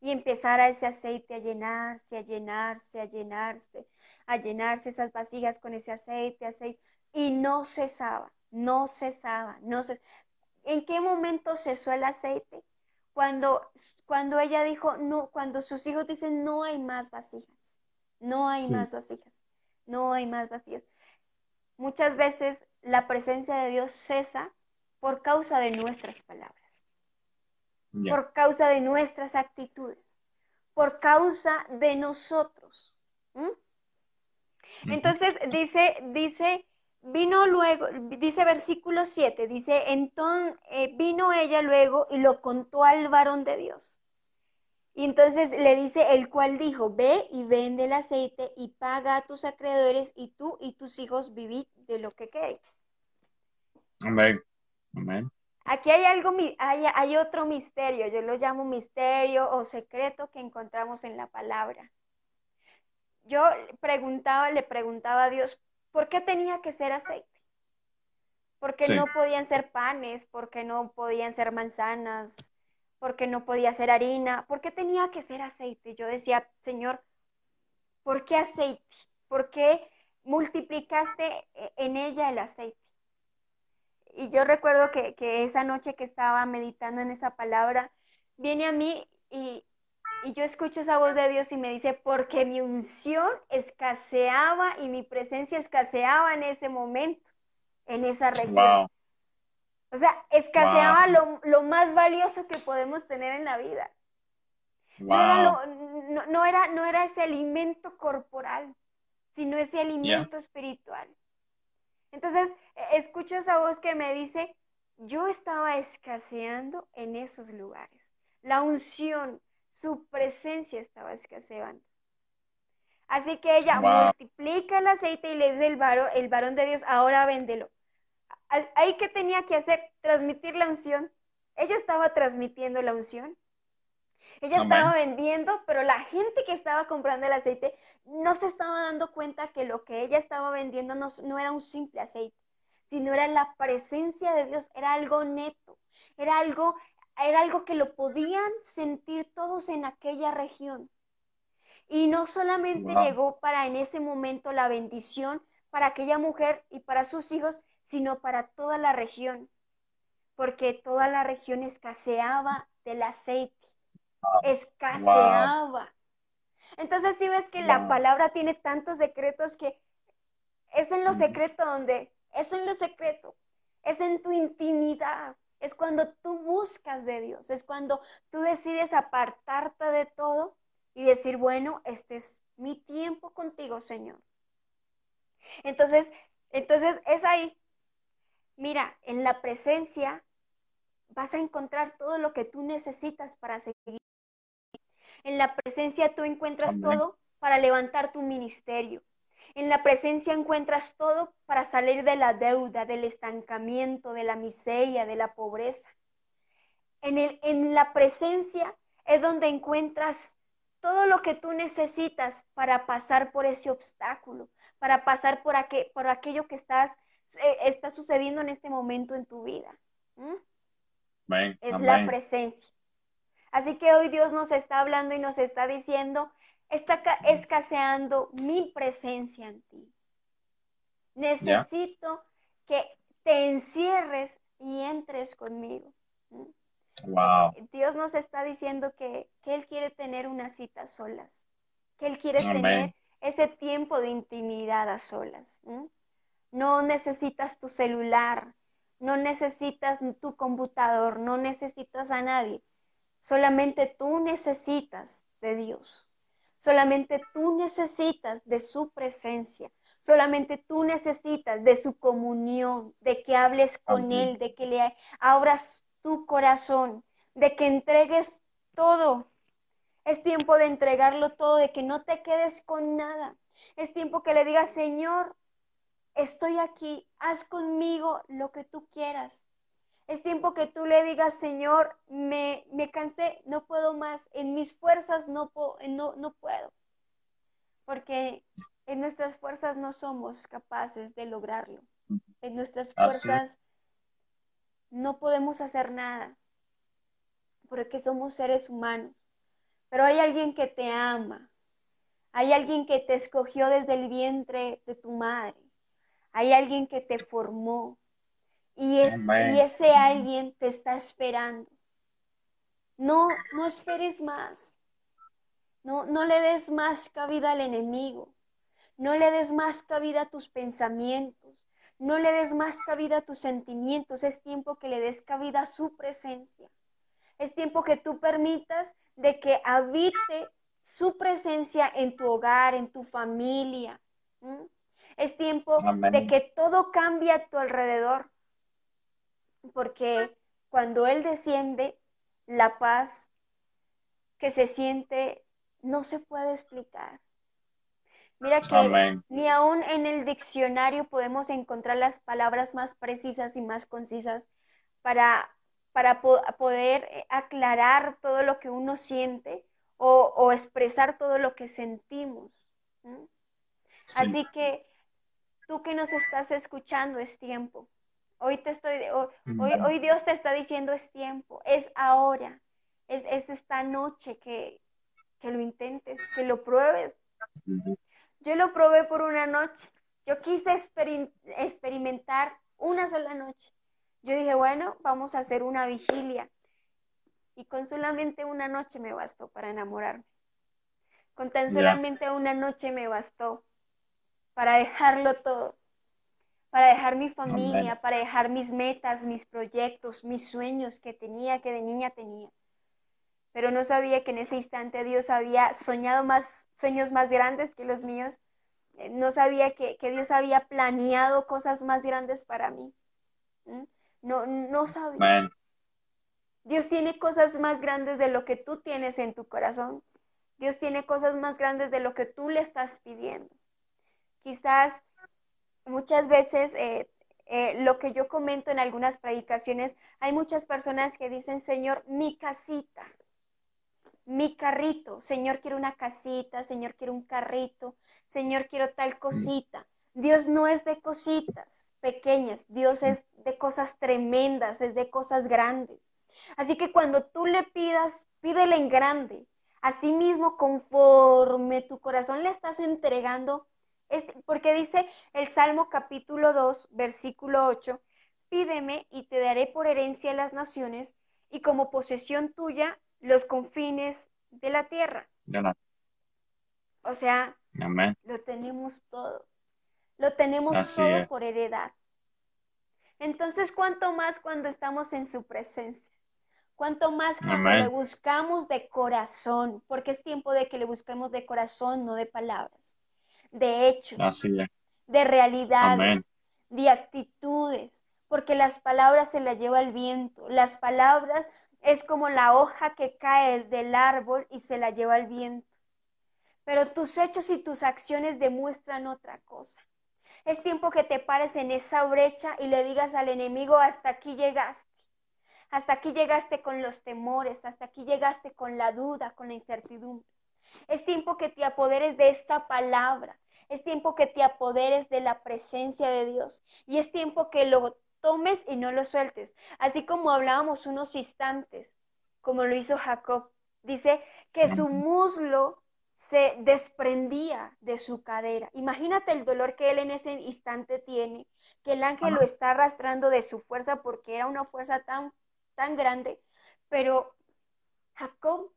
y empezar a ese aceite a llenarse, a llenarse, a llenarse, a llenarse esas vasijas con ese aceite, aceite, y no cesaba, no cesaba, no cesaba. ¿En qué momento cesó el aceite? Cuando, cuando ella dijo, no, cuando sus hijos dicen, no hay más vasijas, no hay más vasijas, no hay más vasijas. Muchas veces la presencia de Dios cesa por causa de nuestras palabras por causa de nuestras actitudes, por causa de nosotros. Entonces dice, dice, vino luego, dice versículo 7, dice, entonces eh, vino ella luego y lo contó al varón de Dios. Y entonces le dice, el cual dijo, ve y vende el aceite y paga a tus acreedores y tú y tus hijos vivid de lo que quede. Amén. Amén. Aquí hay algo, hay, hay otro misterio, yo lo llamo misterio o secreto que encontramos en la palabra. Yo preguntaba, le preguntaba a Dios, ¿por qué tenía que ser aceite? ¿Por qué no podían ser panes? ¿Por qué no podían ser manzanas? ¿Por qué no podía ser harina? ¿Por qué tenía que ser aceite? Yo decía, Señor, ¿por qué aceite? ¿Por qué multiplicaste en ella el aceite? Y yo recuerdo que, esa noche que estaba meditando en esa palabra, viene a mí y, yo escucho esa voz de Dios y me dice, porque mi unción escaseaba y mi presencia escaseaba en ese momento, en esa región. O sea, escaseaba lo, más valioso que podemos tener en la vida. No, era no, era, ese alimento corporal, sino ese alimento espiritual. Entonces, e, escucho esa voz que me dice, yo estaba escaseando en esos lugares. La unción, su presencia estaba escaseando. Así que ella multiplica el aceite y le dice el varón, el varón de Dios, ahora véndelo. Ahí que tenía que hacer, transmitir la unción. Ella estaba transmitiendo la unción. Ella estaba vendiendo, pero la gente que estaba comprando el aceite no se estaba dando cuenta que lo que ella estaba vendiendo no, era un simple aceite, sino era la presencia de Dios, era algo neto, era algo, era algo que lo podían sentir todos en aquella región. Y no solamente llegó para en ese momento la bendición para aquella mujer y para sus hijos, sino para toda la región, porque toda la región escaseaba del aceite escaseaba. Entonces, si ves que la palabra tiene tantos secretos que es en lo secreto donde, es en lo secreto, es en tu intimidad, es cuando tú buscas de Dios, es cuando tú decides apartarte de todo y decir, bueno, este es mi tiempo contigo, Señor. Entonces, entonces es ahí. Mira, en la presencia vas a encontrar todo lo que tú necesitas para seguir En la presencia tú encuentras todo para levantar tu ministerio. En la presencia encuentras todo para salir de la deuda, del estancamiento, de la miseria, de la pobreza. En, el, en la presencia es donde encuentras todo lo que tú necesitas para pasar por ese obstáculo, para pasar por, por aquello que estás, eh, está sucediendo en este momento en tu vida. Es la presencia. Así que hoy Dios nos está hablando y nos está diciendo, está escaseando mi presencia en ti. Necesito que te encierres y entres conmigo. Dios nos está diciendo que, Él quiere tener una cita a solas, que Él quiere tener ese tiempo de intimidad a solas. No necesitas tu celular, no necesitas tu computador, no necesitas a nadie. Solamente tú necesitas de Dios. Solamente tú necesitas de su presencia. Solamente tú necesitas de su comunión, de que hables con Él, de que le abras tu corazón, de que entregues todo. Es tiempo de entregarlo todo, de que no te quedes con nada. Es tiempo que le digas, Señor, estoy aquí, haz conmigo lo que tú quieras. Es tiempo que tú le digas, Señor, me, me cansé, no puedo más, en mis fuerzas no, no, no puedo. Porque en nuestras fuerzas no somos capaces de lograrlo. En nuestras fuerzas no podemos hacer nada, porque somos seres humanos. Pero hay alguien que te ama, hay alguien que te escogió desde el vientre de tu madre, hay alguien que te formó y, es, y ese alguien te está esperando. No, no esperes más. No, no le des más cabida al enemigo. No le des más cabida a tus pensamientos. No le des más cabida a tus sentimientos. Es tiempo que le des cabida a su presencia. Es tiempo que tú permitas de que habite su presencia en tu hogar, en tu familia. Es tiempo de que todo cambie a tu alrededor, porque cuando Él desciende, la paz que se siente no se puede explicar. Mira que ni aún en el diccionario podemos encontrar las palabras más precisas y más concisas para, para poder eh, aclarar todo lo que uno siente o, expresar todo lo que sentimos. Así que tú que nos estás escuchando es tiempo. Hoy te estoy, hoy, hoy Dios te está diciendo es tiempo, es ahora, es, es esta noche que, que, lo intentes, que lo pruebes. Yo lo probé por una noche. Yo quise experimentar una sola noche. Yo dije, bueno, vamos a hacer una vigilia. Y con solamente una noche me bastó para enamorarme. Con tan solamente una noche me bastó para dejarlo todo, para dejar mi familia, para dejar mis metas, mis proyectos, mis sueños que tenía, que de niña tenía. Pero no sabía que en ese instante Dios había soñado más sueños más grandes que los míos. Eh, no sabía que, Dios había planeado cosas más grandes para mí. No, no sabía. Dios tiene cosas más grandes de lo que tú tienes en tu corazón. Dios tiene cosas más grandes de lo que tú le estás pidiendo quizás muchas veces eh, eh, lo que yo comento en algunas predicaciones, hay muchas personas que dicen, Señor, mi casita, mi carrito, Señor, quiero una casita, Señor, quiero un carrito, Señor, quiero tal cosita. Dios no es de cositas pequeñas, Dios es de cosas tremendas, es de cosas grandes. Así que cuando tú le pidas, pídele en grande. Asimismo, conforme tu corazón le estás entregando, porque dice el Salmo capítulo 2, versículo 8, pídeme y te daré por herencia las naciones y como posesión tuya los confines de la tierra. O sea, lo tenemos todo. Lo tenemos todo por heredad. Entonces, ¿cuánto más cuando estamos en su presencia? ¿Cuánto más cuando le buscamos de corazón? Porque es tiempo de que le busquemos de corazón, no de palabras de hechos, de realidades, de actitudes, porque las palabras se las lleva el viento, las palabras es como la hoja que cae del árbol y se la lleva el viento. Pero tus hechos y tus acciones demuestran otra cosa. Es tiempo que te pares en esa brecha y le digas al enemigo, hasta aquí llegaste. Hasta aquí llegaste con los temores, hasta aquí llegaste con la duda, con la incertidumbre. Es tiempo que te apoderes de esta palabra. Es tiempo que te apoderes de la presencia de Dios. Y es tiempo que lo tomes y no lo sueltes. Así como hablábamos unos instantes, como lo hizo Jacob. Dice que su muslo se desprendía de su cadera. Imagínate el dolor que él en ese instante tiene, que el ángel lo está arrastrando de su fuerza porque era una fuerza tan, tan grande, pero Jacob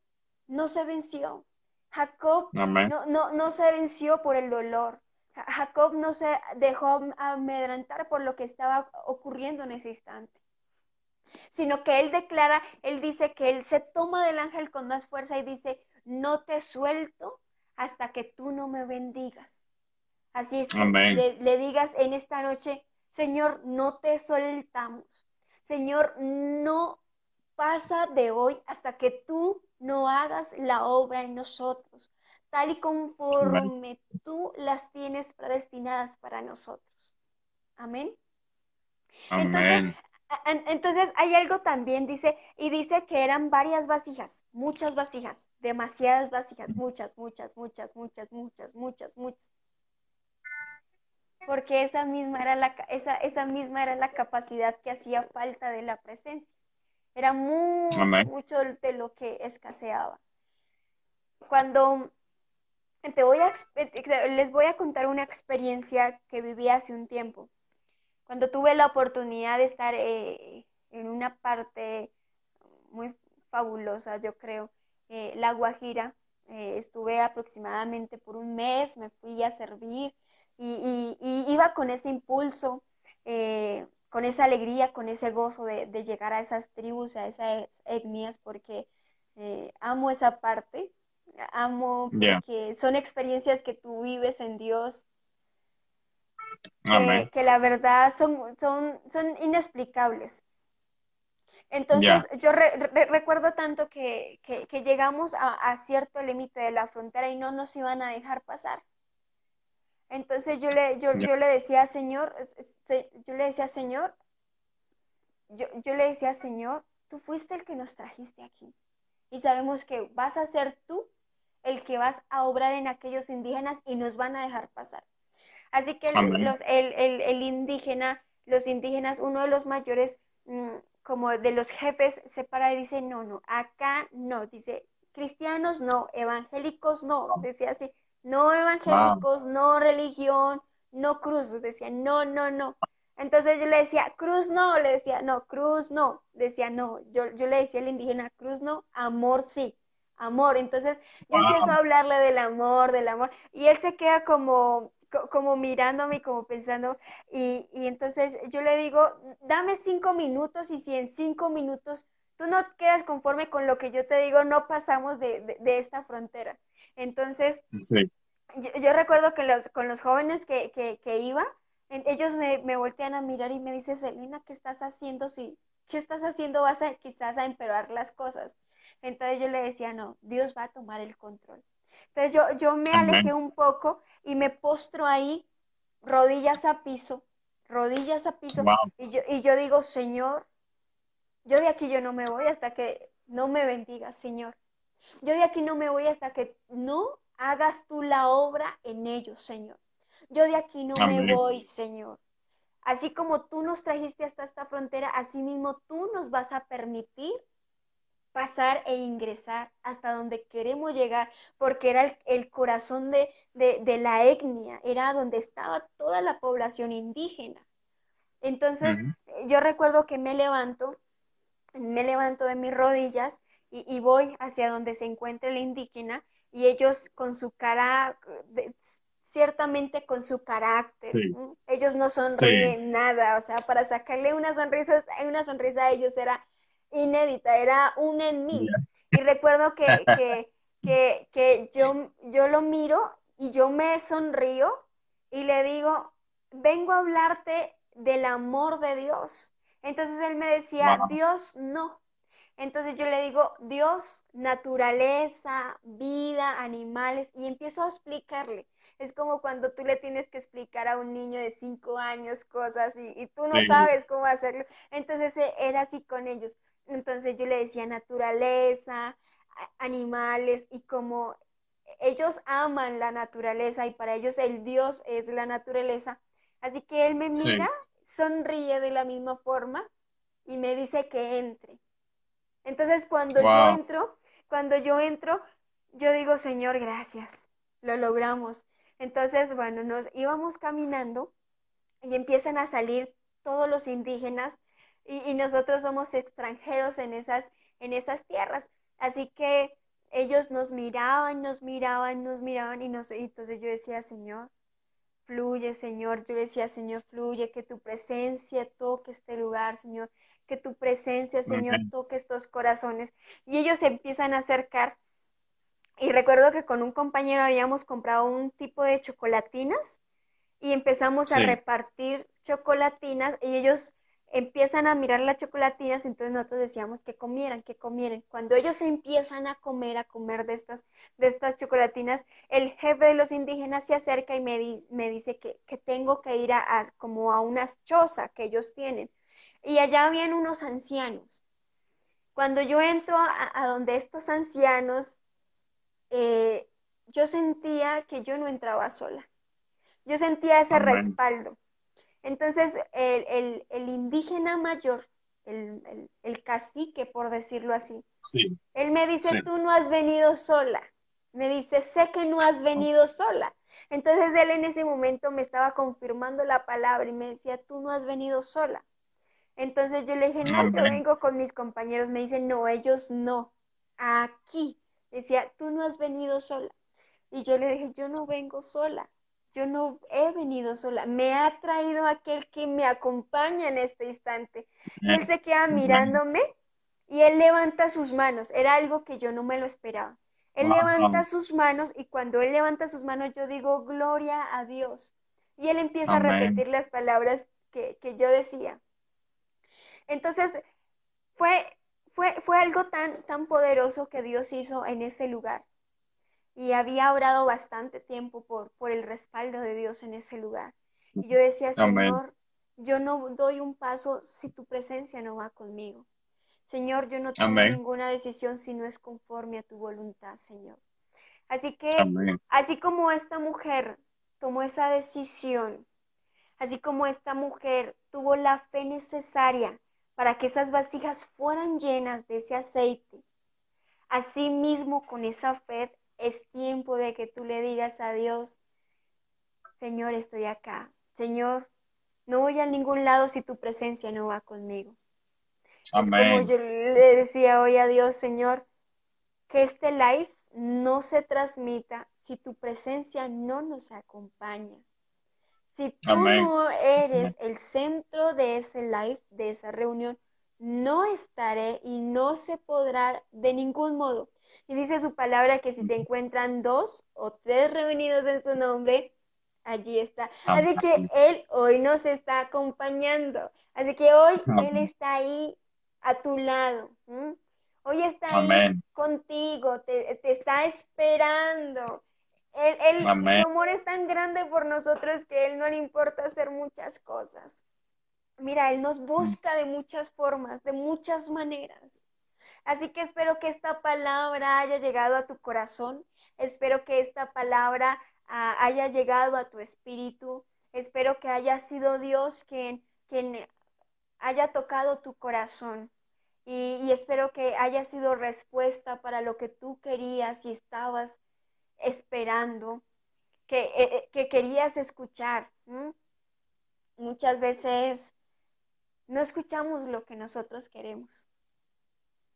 no se venció. Jacob no, no, no se venció por el dolor. Jacob no se dejó amedrentar por lo que estaba ocurriendo en ese instante, sino que él declara, él dice que él se toma del ángel con más fuerza y dice, no te suelto hasta que tú no me bendigas. Así es, que le, le digas en esta noche, Señor, no te soltamos. Señor, no pasa de hoy hasta que tú no hagas la obra en nosotros tal y conforme tú las tienes predestinadas para nosotros. Amén. Amén. Entonces, hay algo también, dice, y dice que eran varias vasijas, muchas vasijas, demasiadas vasijas, muchas, muchas, muchas, muchas, muchas, muchas, muchas. Porque esa misma era la, esa, esa misma era la capacidad que hacía falta de la presencia. Era mucho de lo que escaseaba. Cuando te voy a, eh, les voy a contar una experiencia que viví hace un tiempo. Cuando tuve la oportunidad de estar eh, en una parte muy fabulosa, yo creo, eh, La Guajira, estuve aproximadamente por un mes, me fui a servir y, iba con ese impulso, con esa alegría, con ese gozo de, de, llegar a esas tribus, a esas etnias, porque amo esa parte amo, porque son experiencias que tú vives en Dios, que, la verdad son, son, son inexplicables. Entonces, yo recuerdo tanto que, llegamos a, cierto límite de la frontera y no nos iban a dejar pasar. Entonces yo le, yo, yo le decía, Señor, yo le decía, Señor, yo, yo le decía, Señor, tú fuiste el que nos trajiste aquí. Y sabemos que vas a ser tú el que vas a obrar en aquellos indígenas y nos van a dejar pasar. Así que el, indígena, los indígenas, uno de los mayores, mm, como de los jefes, se para y dice, no, no, acá no, dice, cristianos no, evangélicos no, decía así, no evangélicos, no religión, no cruz, decía, no, no, no. Entonces yo le decía, cruz no, le decía, no, cruz no, decía, no, yo, yo le decía al indígena, cruz no, amor sí amor. Entonces yo empiezo a hablarle del amor, del amor, y él se queda como, como mirándome y como pensando, y, entonces yo le digo, dame cinco minutos y si en cinco minutos tú no quedas conforme con lo que yo te digo, no pasamos de, esta frontera. Entonces, yo, recuerdo que los, con los jóvenes que, que, iba, ellos me, me, voltean a mirar y me dicen, Selena, ¿qué estás haciendo? Si, ¿Qué estás haciendo? Vas a quizás a empeorar las cosas. Entonces yo le decía, no, Dios va a tomar el control. Entonces yo, yo me alejé un poco y me postro ahí, rodillas a piso, rodillas a piso, y, yo, y yo digo, Señor, yo de aquí yo no me voy hasta que no me bendigas, Señor. Yo de aquí no me voy hasta que no hagas tú la obra en ellos, Señor. Yo de aquí no me voy, Señor. Así como tú nos trajiste hasta esta frontera, así mismo tú nos vas a permitir pasar e ingresar hasta donde queremos llegar, porque era el, corazón de, la etnia, era donde estaba toda la población indígena. Entonces, yo recuerdo que me levanto, me levanto de mis rodillas y, voy hacia donde se encuentra el indígena y ellos con su cara, ciertamente con su carácter, ellos no sonríen nada, o sea, para sacarle una sonrisa, una sonrisa a ellos era inédita, era un en mí. Y recuerdo que, que, que, yo, yo lo miro y yo me sonrío y le digo, vengo a hablarte del amor de Dios. Entonces él me decía, Dios no. Entonces yo le digo, Dios, naturaleza, vida, animales, y empiezo a explicarle. Es como cuando tú le tienes que explicar a un niño de cinco años cosas y, tú no sabes cómo hacerlo. Entonces e, era así con ellos. Entonces yo le decía naturaleza, animales, y como ellos aman la naturaleza y para ellos el Dios es la naturaleza. Así que él me mira, sonríe de la misma forma y me dice que entre. Entonces cuando yo entro, cuando yo entro, yo digo, Señor, gracias, lo logramos. Entonces, bueno, nos íbamos caminando y empiezan a salir todos los indígenas y, nosotros somos extranjeros en esas, en esas tierras. Así que ellos nos miraban, nos miraban, nos miraban y, nos, y entonces yo decía, Señor, fluye, Señor. Yo decía, Señor, fluye, que tu presencia toque este lugar, Señor que tu presencia, Señor, toque estos corazones. Y ellos se empiezan a acercar. Y recuerdo que con un compañero habíamos comprado un tipo de chocolatinas y empezamos a repartir chocolatinas y ellos empiezan a mirar las chocolatinas, entonces nosotros decíamos que comieran, que comieran. Cuando ellos empiezan a comer, a comer de estas, de estas chocolatinas, el jefe de los indígenas se acerca y me, me dice que, tengo que ir a, como a una choza que ellos tienen y allá habían unos ancianos. Cuando yo entro a, donde estos ancianos, eh, yo sentía que yo no entraba sola. Yo sentía ese respaldo. Entonces, el, indígena mayor, el, cacique, por decirlo así, él me dice, tú no has venido sola. Me dice, sé que no has venido sola. Entonces, él en ese momento me estaba confirmando la palabra y me decía, tú no has venido sola. Entonces yo le dije, no, yo vengo con mis compañeros. Me dicen, no, ellos no. Aquí. Decía, tú no has venido sola. Y yo le dije, yo no vengo sola. Yo no he venido sola. Me ha traído aquel que me acompaña en este instante. Y él se queda mirándome y él levanta sus manos. Era algo que yo no me lo esperaba. Él levanta sus manos y cuando él levanta sus manos yo digo, gloria a Dios. Y él empieza a repetir las palabras que, que yo decía. Entonces, fue, fue, fue algo tan, tan poderoso que Dios hizo en ese lugar. Y había orado bastante tiempo por, por el respaldo de Dios en ese lugar. Y yo decía, Señor, yo no doy un paso si tu presencia no va conmigo. Señor, yo no tomo ninguna decisión si no es conforme a tu voluntad, Señor. Así que, así como esta mujer tomó esa decisión, así como esta mujer tuvo la fe necesaria para que esas vasijas fueran llenas de ese aceite. Asimismo, con esa fe, es tiempo de que tú le digas a Dios, Señor, estoy acá. Señor, no voy a ningún lado si tu presencia no va conmigo. Amén. como yo le decía hoy a Dios, Señor, que este live no se transmita si tu presencia no nos acompaña. Si tú no eres el centro de ese live, de esa reunión, no estaré y no se podrá de ningún modo. Y dice su palabra que si se encuentran dos o tres reunidos en su nombre, allí está. Así que Él hoy nos está acompañando. Así que hoy Él está ahí a tu lado. Hoy está ahí contigo, te, te, está esperando. Él, su amor es tan grande por nosotros que Él no le importa hacer muchas cosas. Mira, Él nos busca de muchas formas, de muchas maneras. Así que espero que esta palabra haya llegado a tu corazón. Espero que esta palabra ah, haya llegado a tu espíritu. Espero que haya sido Dios quien, quien haya tocado tu corazón. Y, y espero que haya sido respuesta para lo que tú querías y estabas esperando, que, eh, eh, querías escuchar. Muchas veces no escuchamos lo que nosotros queremos.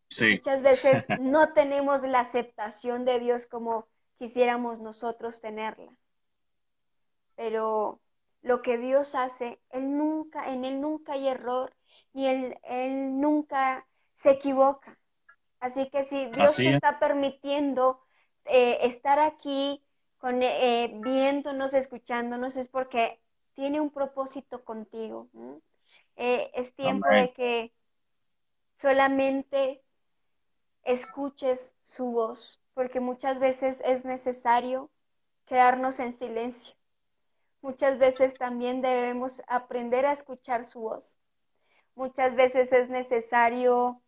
Muchas veces no tenemos la aceptación de Dios como quisiéramos nosotros tenerla. Pero lo que Dios hace, él nunca, en él nunca hay error, ni él, él nunca se equivoca. Así que si Dios te está permitiendo eh, estar aquí con, eh, viéndonos, escuchándonos, es porque tiene un propósito contigo. Eh, es tiempo de que solamente escuches su voz, porque muchas veces es necesario quedarnos en silencio. Muchas veces también debemos aprender a escuchar su voz. Muchas veces es necesario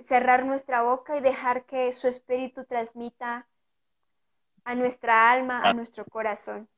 cerrar nuestra boca y dejar que su espíritu transmita a nuestra alma, a nuestro corazón.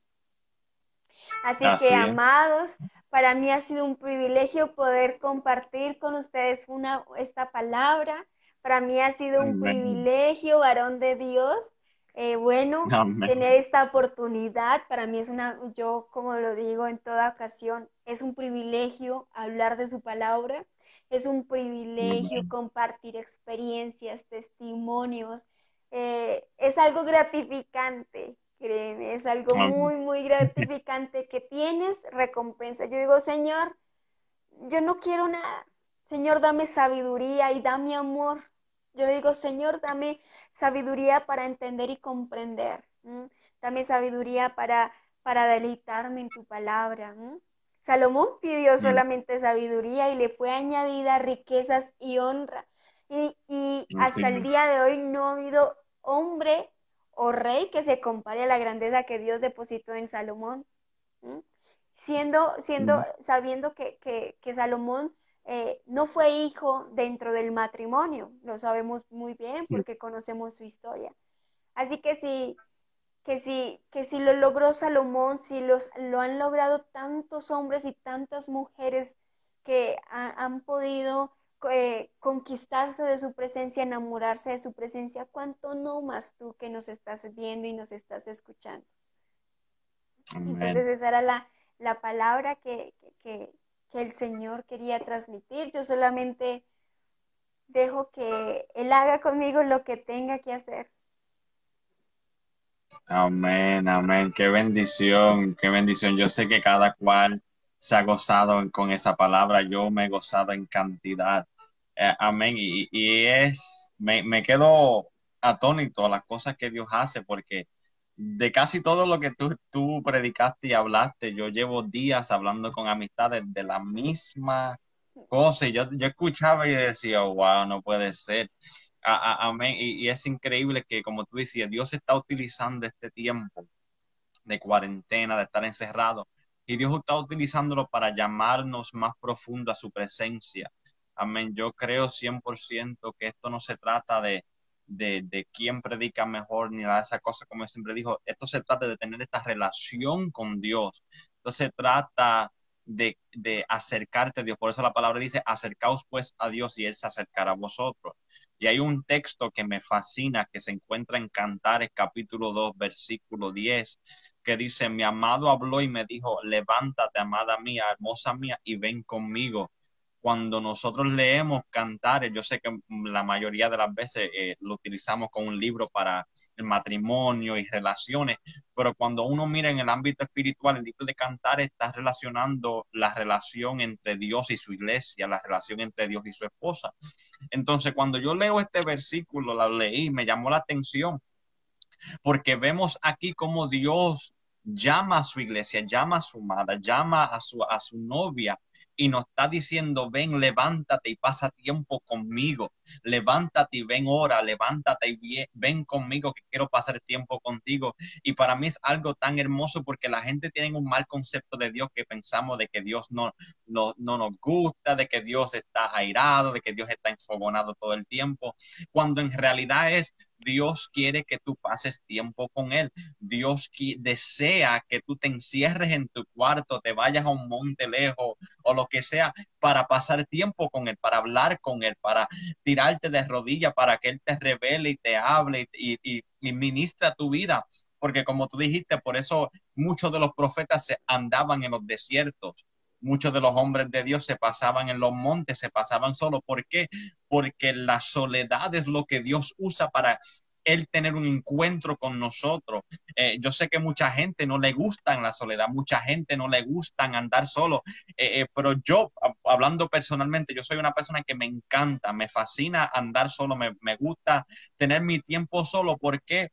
Así, que, amados, para mí ha sido un privilegio poder compartir con ustedes una, esta palabra. Para mí ha sido un privilegio, varón de Dios. Eh, bueno, tener esta oportunidad, para mí es una, yo como lo digo en toda ocasión, es un privilegio hablar de su palabra, es un privilegio compartir experiencias, testimonios, eh, es algo gratificante, créeme, es algo muy, muy gratificante que tienes recompensa. Yo digo, Señor, yo no quiero nada. Señor, dame sabiduría y dame amor. Yo le digo, Señor, dame sabiduría para entender y comprender. Dame sabiduría para, para deleitarme en tu palabra. Salomón pidió solamente sabiduría y le fue añadida riquezas y honra. Y, y hasta el día de hoy no ha habido hombre o rey que se compare a la grandeza que Dios depositó en Salomón. Siendo, siendo, sabiendo que, que, Salomón eh, no fue hijo dentro del matrimonio, lo sabemos muy bien porque conocemos su historia. Así que si, que si, que si lo logró Salomón, si los, lo han logrado tantos hombres y tantas mujeres que han podido eh, conquistarse de su presencia, enamorarse de su presencia, ¿cuánto no más tú que nos estás viendo y nos estás escuchando? Entonces esa era la, la palabra que, que, que, el Señor quería transmitir. Yo solamente dejo que Él haga conmigo lo que tenga que hacer. Amén, amén. Qué bendición, qué bendición. Yo sé que cada cual se ha gozado con esa palabra. Yo me he gozado en cantidad. Eh, amén. Y, es, me, me, quedo atónito a las cosas que Dios hace, porque de casi todo lo que tú, tú predicaste y hablaste, yo llevo días hablando con amistades de la misma cosa. Y yo, yo escuchaba y decía, wow, no puede ser. amén. Y, y, es increíble que, como tú decías, Dios está utilizando este tiempo de cuarentena, de estar encerrado, y Dios está utilizándolo para llamarnos más profundo a su presencia Amén. Yo creo 100% que esto no se trata de, de, quién predica mejor ni nada de esa cosa, como siempre dijo. Esto se trata de tener esta relación con Dios. Esto se trata de, de, acercarte a Dios. Por eso la palabra dice, acercaos pues a Dios y Él se acercará a vosotros. Y hay un texto que me fascina, que se encuentra en Cantares capítulo 2, versículo 10, que dice, mi amado habló y me dijo, levántate, amada mía, hermosa mía, y ven conmigo cuando nosotros leemos cantares, yo sé que la mayoría de las veces eh, lo utilizamos con un libro para el matrimonio y relaciones, pero cuando uno mira en el ámbito espiritual, el libro de cantares está relacionando la relación entre Dios y su iglesia, la relación entre Dios y su esposa. Entonces, cuando yo leo este versículo, lo leí, me llamó la atención, porque vemos aquí cómo Dios llama a su iglesia, llama a su madre, llama a su, a su novia y nos está diciendo, ven, levántate y pasa tiempo conmigo, levántate y ven ora, levántate y ven conmigo que quiero pasar tiempo contigo. Y para mí es algo tan hermoso porque la gente tiene un mal concepto de Dios que pensamos de que Dios no, no, no nos gusta, de que Dios está airado, de que Dios está enfogonado todo el tiempo, cuando en realidad es Dios quiere que tú pases tiempo con Él. Dios desea que tú te encierres en tu cuarto, te vayas a un monte lejos o lo que sea para pasar tiempo con Él, para hablar con Él, para tirarte de rodillas, para que Él te revele y te hable y, y, tu vida. Porque como tú dijiste, por eso muchos de los profetas se andaban en los desiertos muchos de los hombres de Dios se pasaban en los montes, se pasaban solos. ¿Por qué? Porque la soledad es lo que Dios usa para él tener un encuentro con nosotros. Eh, yo sé que mucha gente no le gusta la soledad, mucha gente no le gusta andar solo, eh, eh, pero yo, hablando personalmente, yo soy una persona que me encanta, me fascina andar solo, me, me gusta tener mi tiempo solo. ¿Por qué?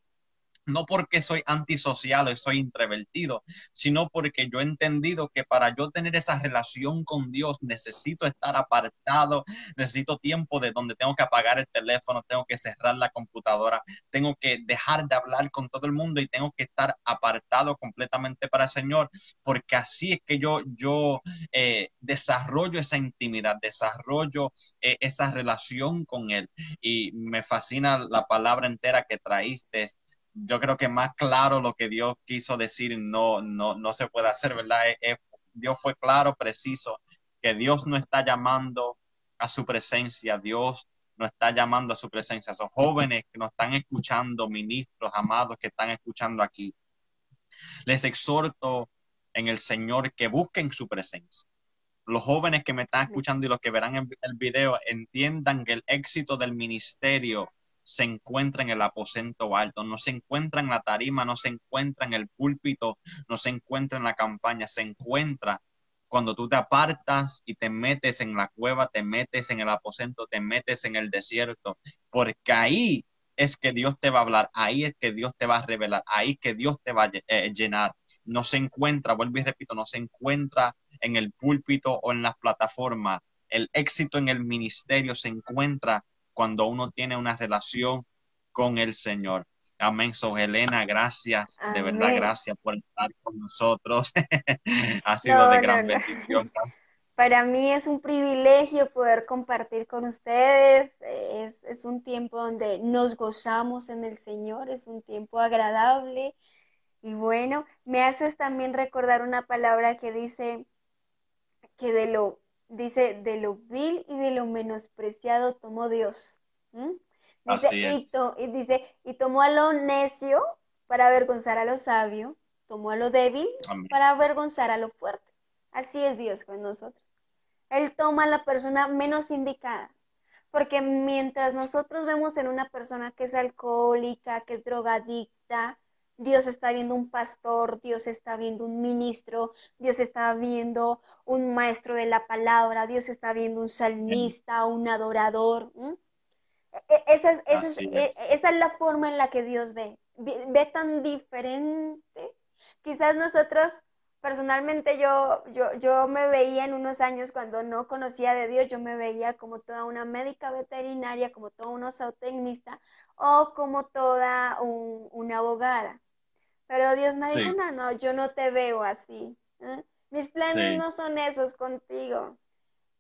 No porque soy antisocial o soy introvertido, sino porque yo he entendido que para yo tener esa relación con Dios necesito estar apartado, necesito tiempo de donde tengo que apagar el teléfono, tengo que cerrar la computadora, tengo que dejar de hablar con todo el mundo y tengo que estar apartado completamente para el Señor, porque así es que yo, yo eh, desarrollo esa intimidad, desarrollo eh, esa relación con Él. Y me fascina la palabra entera que traíste yo creo que más claro lo que Dios quiso decir no, no, no se puede hacer, ¿verdad? Dios fue claro, preciso, que Dios no está llamando a su presencia, Dios no está llamando a su presencia. Esos jóvenes que nos están escuchando, ministros amados que están escuchando aquí, les exhorto en el Señor que busquen su presencia. Los jóvenes que me están escuchando y los que verán el video entiendan que el éxito del ministerio se encuentra en el aposento alto, no se encuentra en la tarima, no se encuentra en el púlpito, no se encuentra en la campaña, se encuentra cuando tú te apartas y te metes en la cueva, te metes en el aposento, te metes en el desierto, porque ahí es que Dios te va a hablar, ahí es que Dios te va a revelar, ahí es que Dios te va a eh, llenar. No se encuentra, vuelvo y repito, no se encuentra en el púlpito o en las plataformas. El éxito en el ministerio se encuentra cuando uno tiene una relación con el Señor. Amén. So, Helena, gracias, de verdad, gracias por estar con nosotros. ha sido de gran bendición. Para mí es un privilegio poder compartir con ustedes. Es, es, un tiempo donde nos gozamos en el Señor, es un tiempo agradable. Y bueno, me haces también recordar una palabra que dice que de lo dice, de lo vil y de lo menospreciado tomó Dios. Dice, y, dice, y tomó a lo necio para avergonzar a lo sabio, tomó a lo débil para avergonzar a lo fuerte. Así es Dios con nosotros. Él toma a la persona menos indicada. Porque mientras nosotros vemos en una persona que es alcohólica, que es drogadicta, Dios está viendo un pastor, Dios está viendo un ministro, Dios está viendo un maestro de la palabra, Dios está viendo un salmista, un adorador. E, e, esa, es, e, esa, es. la forma en la que Dios ve. Ve, tan diferente. Quizás nosotros, personalmente, yo, yo, yo me veía en unos años cuando no conocía de Dios, yo me veía como toda una médica veterinaria, como toda una zootecnista o como toda una abogada. Pero Dios me dijo, no, no, yo no te veo así. ¿eh? Mis planes no son esos contigo.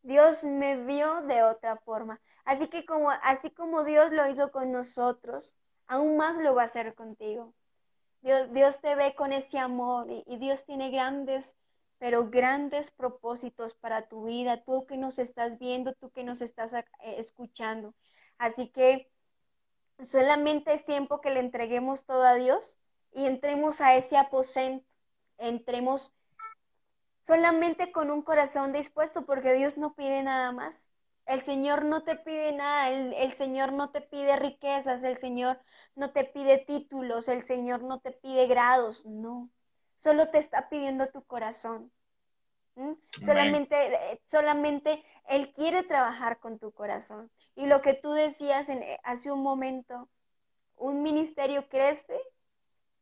Dios me vio de otra forma. Así que como, así como Dios lo hizo con nosotros, aún más lo va a hacer contigo. Dios, Dios te ve con ese amor y, y Dios tiene grandes, pero grandes propósitos para tu vida, tú que nos estás viendo, tú que nos estás eh, escuchando. Así que solamente es tiempo que le entreguemos todo a Dios y entremos a ese aposento, entremos solamente con un corazón dispuesto, porque Dios no pide nada más. El Señor no te pide nada, el, Señor no te pide riquezas, el Señor no te pide títulos, el Señor no te pide grados, no. Solo te está pidiendo tu corazón. Solamente, eh, solamente Él quiere trabajar con tu corazón. Y lo que tú decías en, eh, hace un momento, un ministerio crece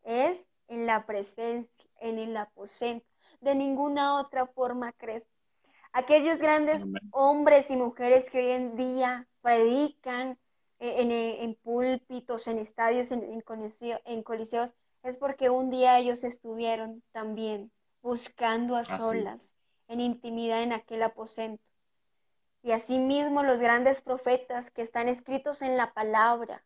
es en la presencia, en el aposento. De ninguna otra forma crees. Aquellos grandes hombres y mujeres que hoy en día predican en, púlpitos, en estadios, en, en, coliseos, es porque un día ellos estuvieron también buscando a solas, en intimidad en aquel aposento. Y asimismo los grandes profetas que están escritos en la palabra,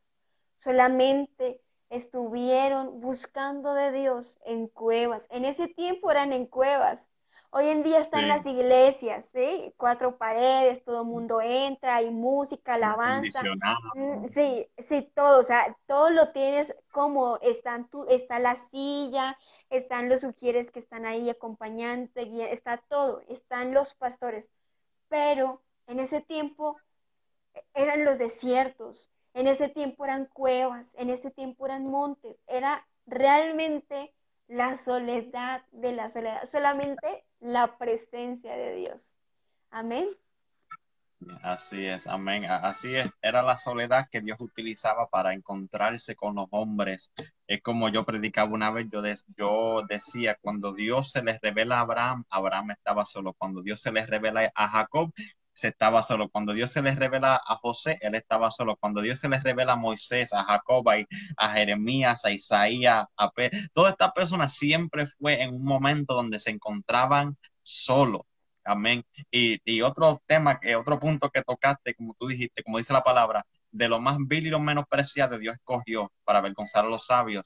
solamente estuvieron buscando de Dios en cuevas. En ese tiempo eran en cuevas. Hoy en día están las iglesias, ¿sí? Cuatro paredes, todo el mundo entra, hay música, alabanza. Mm, sí, sí, todo, o sea, todo lo tienes como están tú, está la silla, están los sugieres que están ahí acompañando, está todo, están los pastores. Pero en ese tiempo e, eran los desiertos, en ese tiempo eran cuevas, en ese tiempo eran montes, era realmente la soledad de la soledad, solamente la presencia de Dios. Amén. Así es, amén. Así es, era la soledad que Dios utilizaba para encontrarse con los hombres Es como yo predicaba una vez, yo, decía, cuando Dios se les revela a Abraham, Abraham estaba solo. Cuando Dios se les revela a Jacob, se estaba solo. Cuando Dios se les revela a José, él estaba solo. Cuando Dios se les revela a Moisés, a Jacob, a, Jeremías, a Isaías, a Pedro, personas siempre fue en un momento donde se encontraban solos. Amén. Y, otro tema, otro punto que tocaste, como tú dijiste, como dice la palabra, de lo más vil y lo menos preciado, Dios escogió para avergonzar a los sabios.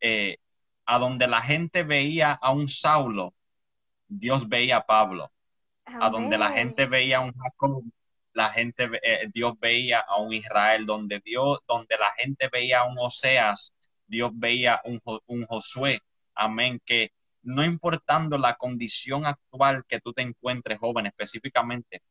Eh, a donde la gente veía a un Saulo, Dios veía a Pablo a donde la gente veía a un Jacob, la gente, eh, Dios veía a un Israel, donde Dios, donde la gente veía a un Oseas, Dios veía un, un Josué. Amén. Que no importando la condición actual que tú te encuentres, joven, específicamente,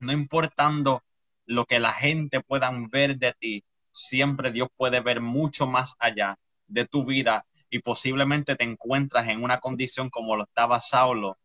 no importando lo que la gente puedan ver de ti, siempre Dios puede ver mucho más allá de tu vida y posiblemente te encuentras en una condición como lo estaba Saulo,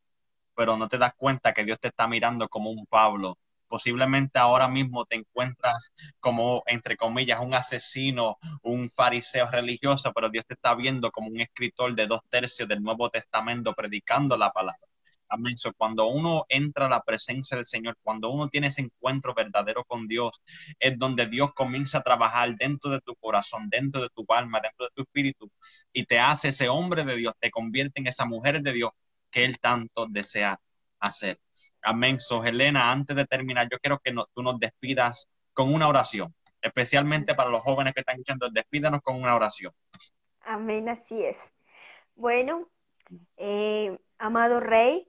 pero no te das cuenta que Dios te está mirando como un Pablo. Posiblemente ahora mismo te encuentras como, entre comillas, un asesino, un fariseo religioso, pero Dios te está viendo como un escritor de dos tercios del Nuevo Testamento predicando la palabra. Amén. cuando uno entra a la presencia del Señor, cuando uno tiene ese encuentro verdadero con Dios, es donde Dios comienza a trabajar dentro de tu corazón, dentro de tu alma, dentro de tu espíritu, y te hace ese hombre de Dios, te convierte en esa mujer de Dios que Él tanto desea hacer. Amén. So, Helena, antes de terminar, yo quiero que tú nos despidas con una oración, especialmente para los jóvenes que están escuchando, despídanos con una oración. Amén, así es. Bueno, eh, amado Rey,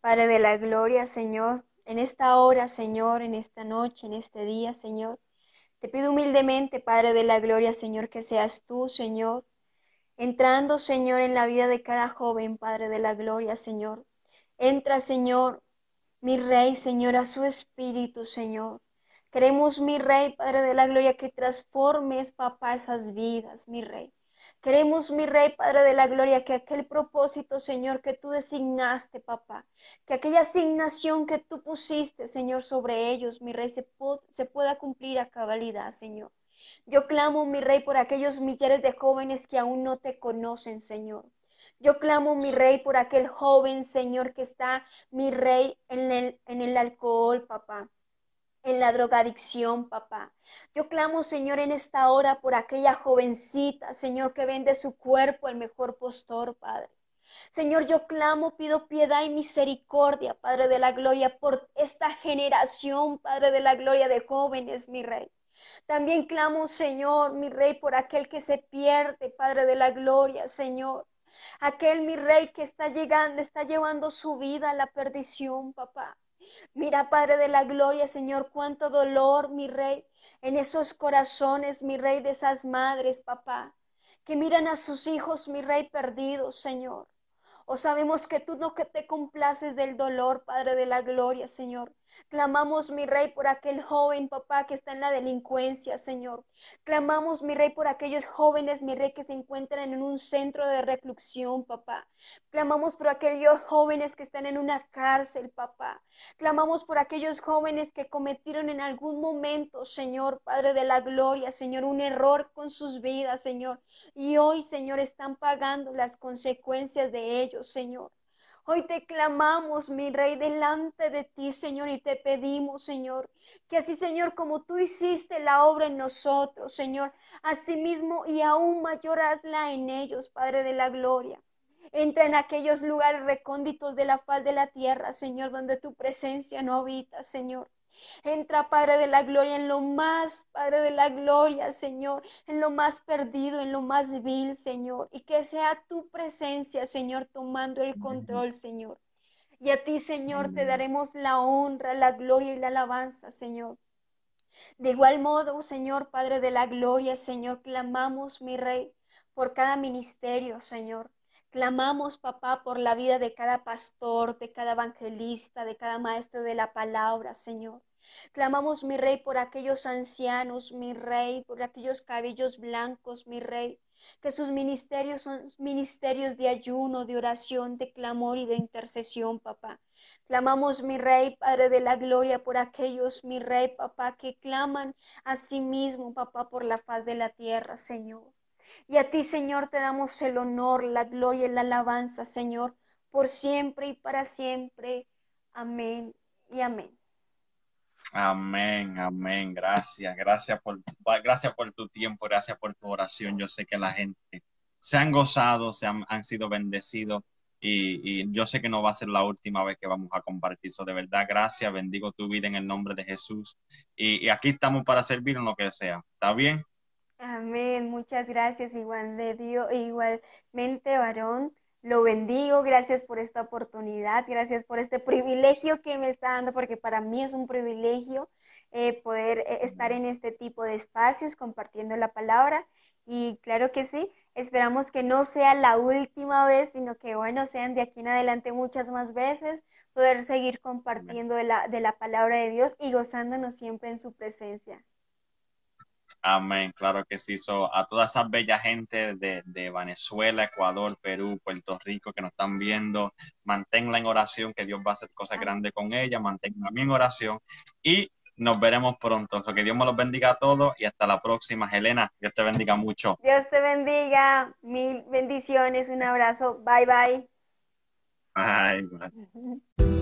Padre de la Gloria, Señor, en esta hora, Señor, en esta noche, en este día, Señor, te pido humildemente, Padre de la Gloria, Señor, que seas tú, Señor, entrando, Señor, en la vida de cada joven, Padre de la Gloria, Señor. Entra, Señor, mi Rey, Señor, a su espíritu, Señor. Queremos, mi Rey, Padre de la Gloria, que transformes, papá, esas vidas, mi Rey. Queremos, mi Rey, Padre de la Gloria, que aquel propósito, Señor, que tú designaste, papá, que aquella asignación que tú pusiste, Señor, sobre ellos, mi Rey, se, se pueda cumplir a cabalidad, Señor. Yo clamo, mi rey, por aquellos millares de jóvenes que aún no te conocen, Señor. Yo clamo, mi rey, por aquel joven, Señor, que está, mi rey, en el, en el alcohol, papá en la drogadicción, papá. Yo clamo, Señor, en esta hora por aquella jovencita, Señor, que vende su cuerpo el mejor postor, Padre. Señor, yo clamo, pido piedad y misericordia, Padre de la Gloria, por esta generación, Padre de la Gloria de jóvenes, mi Rey. También clamo, Señor, mi Rey, por aquel que se pierde, Padre de la Gloria, Señor. Aquel, mi Rey, que está llegando, está llevando su vida a la perdición, papá. Mira, Padre de la Gloria, Señor, cuánto dolor, mi Rey, en esos corazones, mi Rey, de esas madres, papá, que miran a sus hijos, mi Rey, perdidos, Señor. O sabemos que tú no que te complaces del dolor, Padre de la Gloria, Señor. Clamamos, mi rey, por aquel joven, papá, que está en la delincuencia, Señor. Clamamos, mi rey, por aquellos jóvenes, mi rey, que se encuentran en un centro de reclusión, papá. Clamamos por aquellos jóvenes que están en una cárcel, papá. Clamamos por aquellos jóvenes que cometieron en algún momento, Señor, Padre de la Gloria, Señor, un error con sus vidas, Señor. Y hoy, Señor, están pagando las consecuencias de ellos, Señor. Hoy te clamamos, mi Rey, delante de ti, Señor, y te pedimos, Señor, que así, Señor, como tú hiciste la obra en nosotros, Señor, asimismo y aún mayor hazla en ellos, Padre de la Gloria. Entra en aquellos lugares recónditos de la faz de la tierra, Señor, donde tu presencia no habita, Señor. Entra, Padre de la Gloria, en lo más, Padre de la Gloria, Señor, en lo más perdido, en lo más vil, Señor. Y que sea tu presencia, Señor, tomando el control, Señor. Y a ti, Señor, te daremos la honra, la gloria y la alabanza, Señor. De igual modo, Señor, Padre de la Gloria, Señor, clamamos, mi Rey, por cada ministerio, Señor. Clamamos, papá, por la vida de cada pastor, de cada evangelista, de cada maestro de la palabra, Señor. Clamamos, mi rey, por aquellos ancianos, mi rey, por aquellos cabellos blancos, mi rey, que sus ministerios son ministerios de ayuno, de oración, de clamor y de intercesión, papá. Clamamos, mi rey, Padre de la gloria, por aquellos, mi rey, papá, que claman a sí mismo, papá, por la faz de la tierra, Señor. Y a ti, Señor, te damos el honor, la gloria y la alabanza, Señor, por siempre y para siempre. Amén y amén. Amén, amén. Gracias, gracias por, gracias por tu tiempo, gracias por tu oración. Yo sé que la gente se han gozado, se han, sido bendecidos y, yo sé que no va a ser la última vez que vamos a compartir eso. De verdad, gracias, bendigo tu vida en el nombre de Jesús y, y aquí estamos para servir en lo que sea. ¿Está bien? Amén, muchas gracias, igual de Dios, igualmente, varón. Lo bendigo, gracias por esta oportunidad, gracias por este privilegio que me está dando, porque para mí es un privilegio eh, poder eh, estar en este tipo de espacios compartiendo la palabra. Y claro que sí, esperamos que no sea la última vez, sino que, bueno, sean de aquí en adelante muchas más veces, poder seguir compartiendo de la, de la palabra de Dios y gozándonos siempre en su presencia. Amén, claro que sí. So, a toda esa bella gente de, Venezuela, Ecuador, Perú, Puerto Rico que nos están viendo, manténla en oración, que Dios va a hacer cosas grandes con ella, manténla en oración y nos veremos pronto. que Dios me los bendiga a todos y hasta la próxima. Helena, Dios te bendiga mucho. Dios te bendiga, mil bendiciones, un abrazo, bye bye. Bye. bye.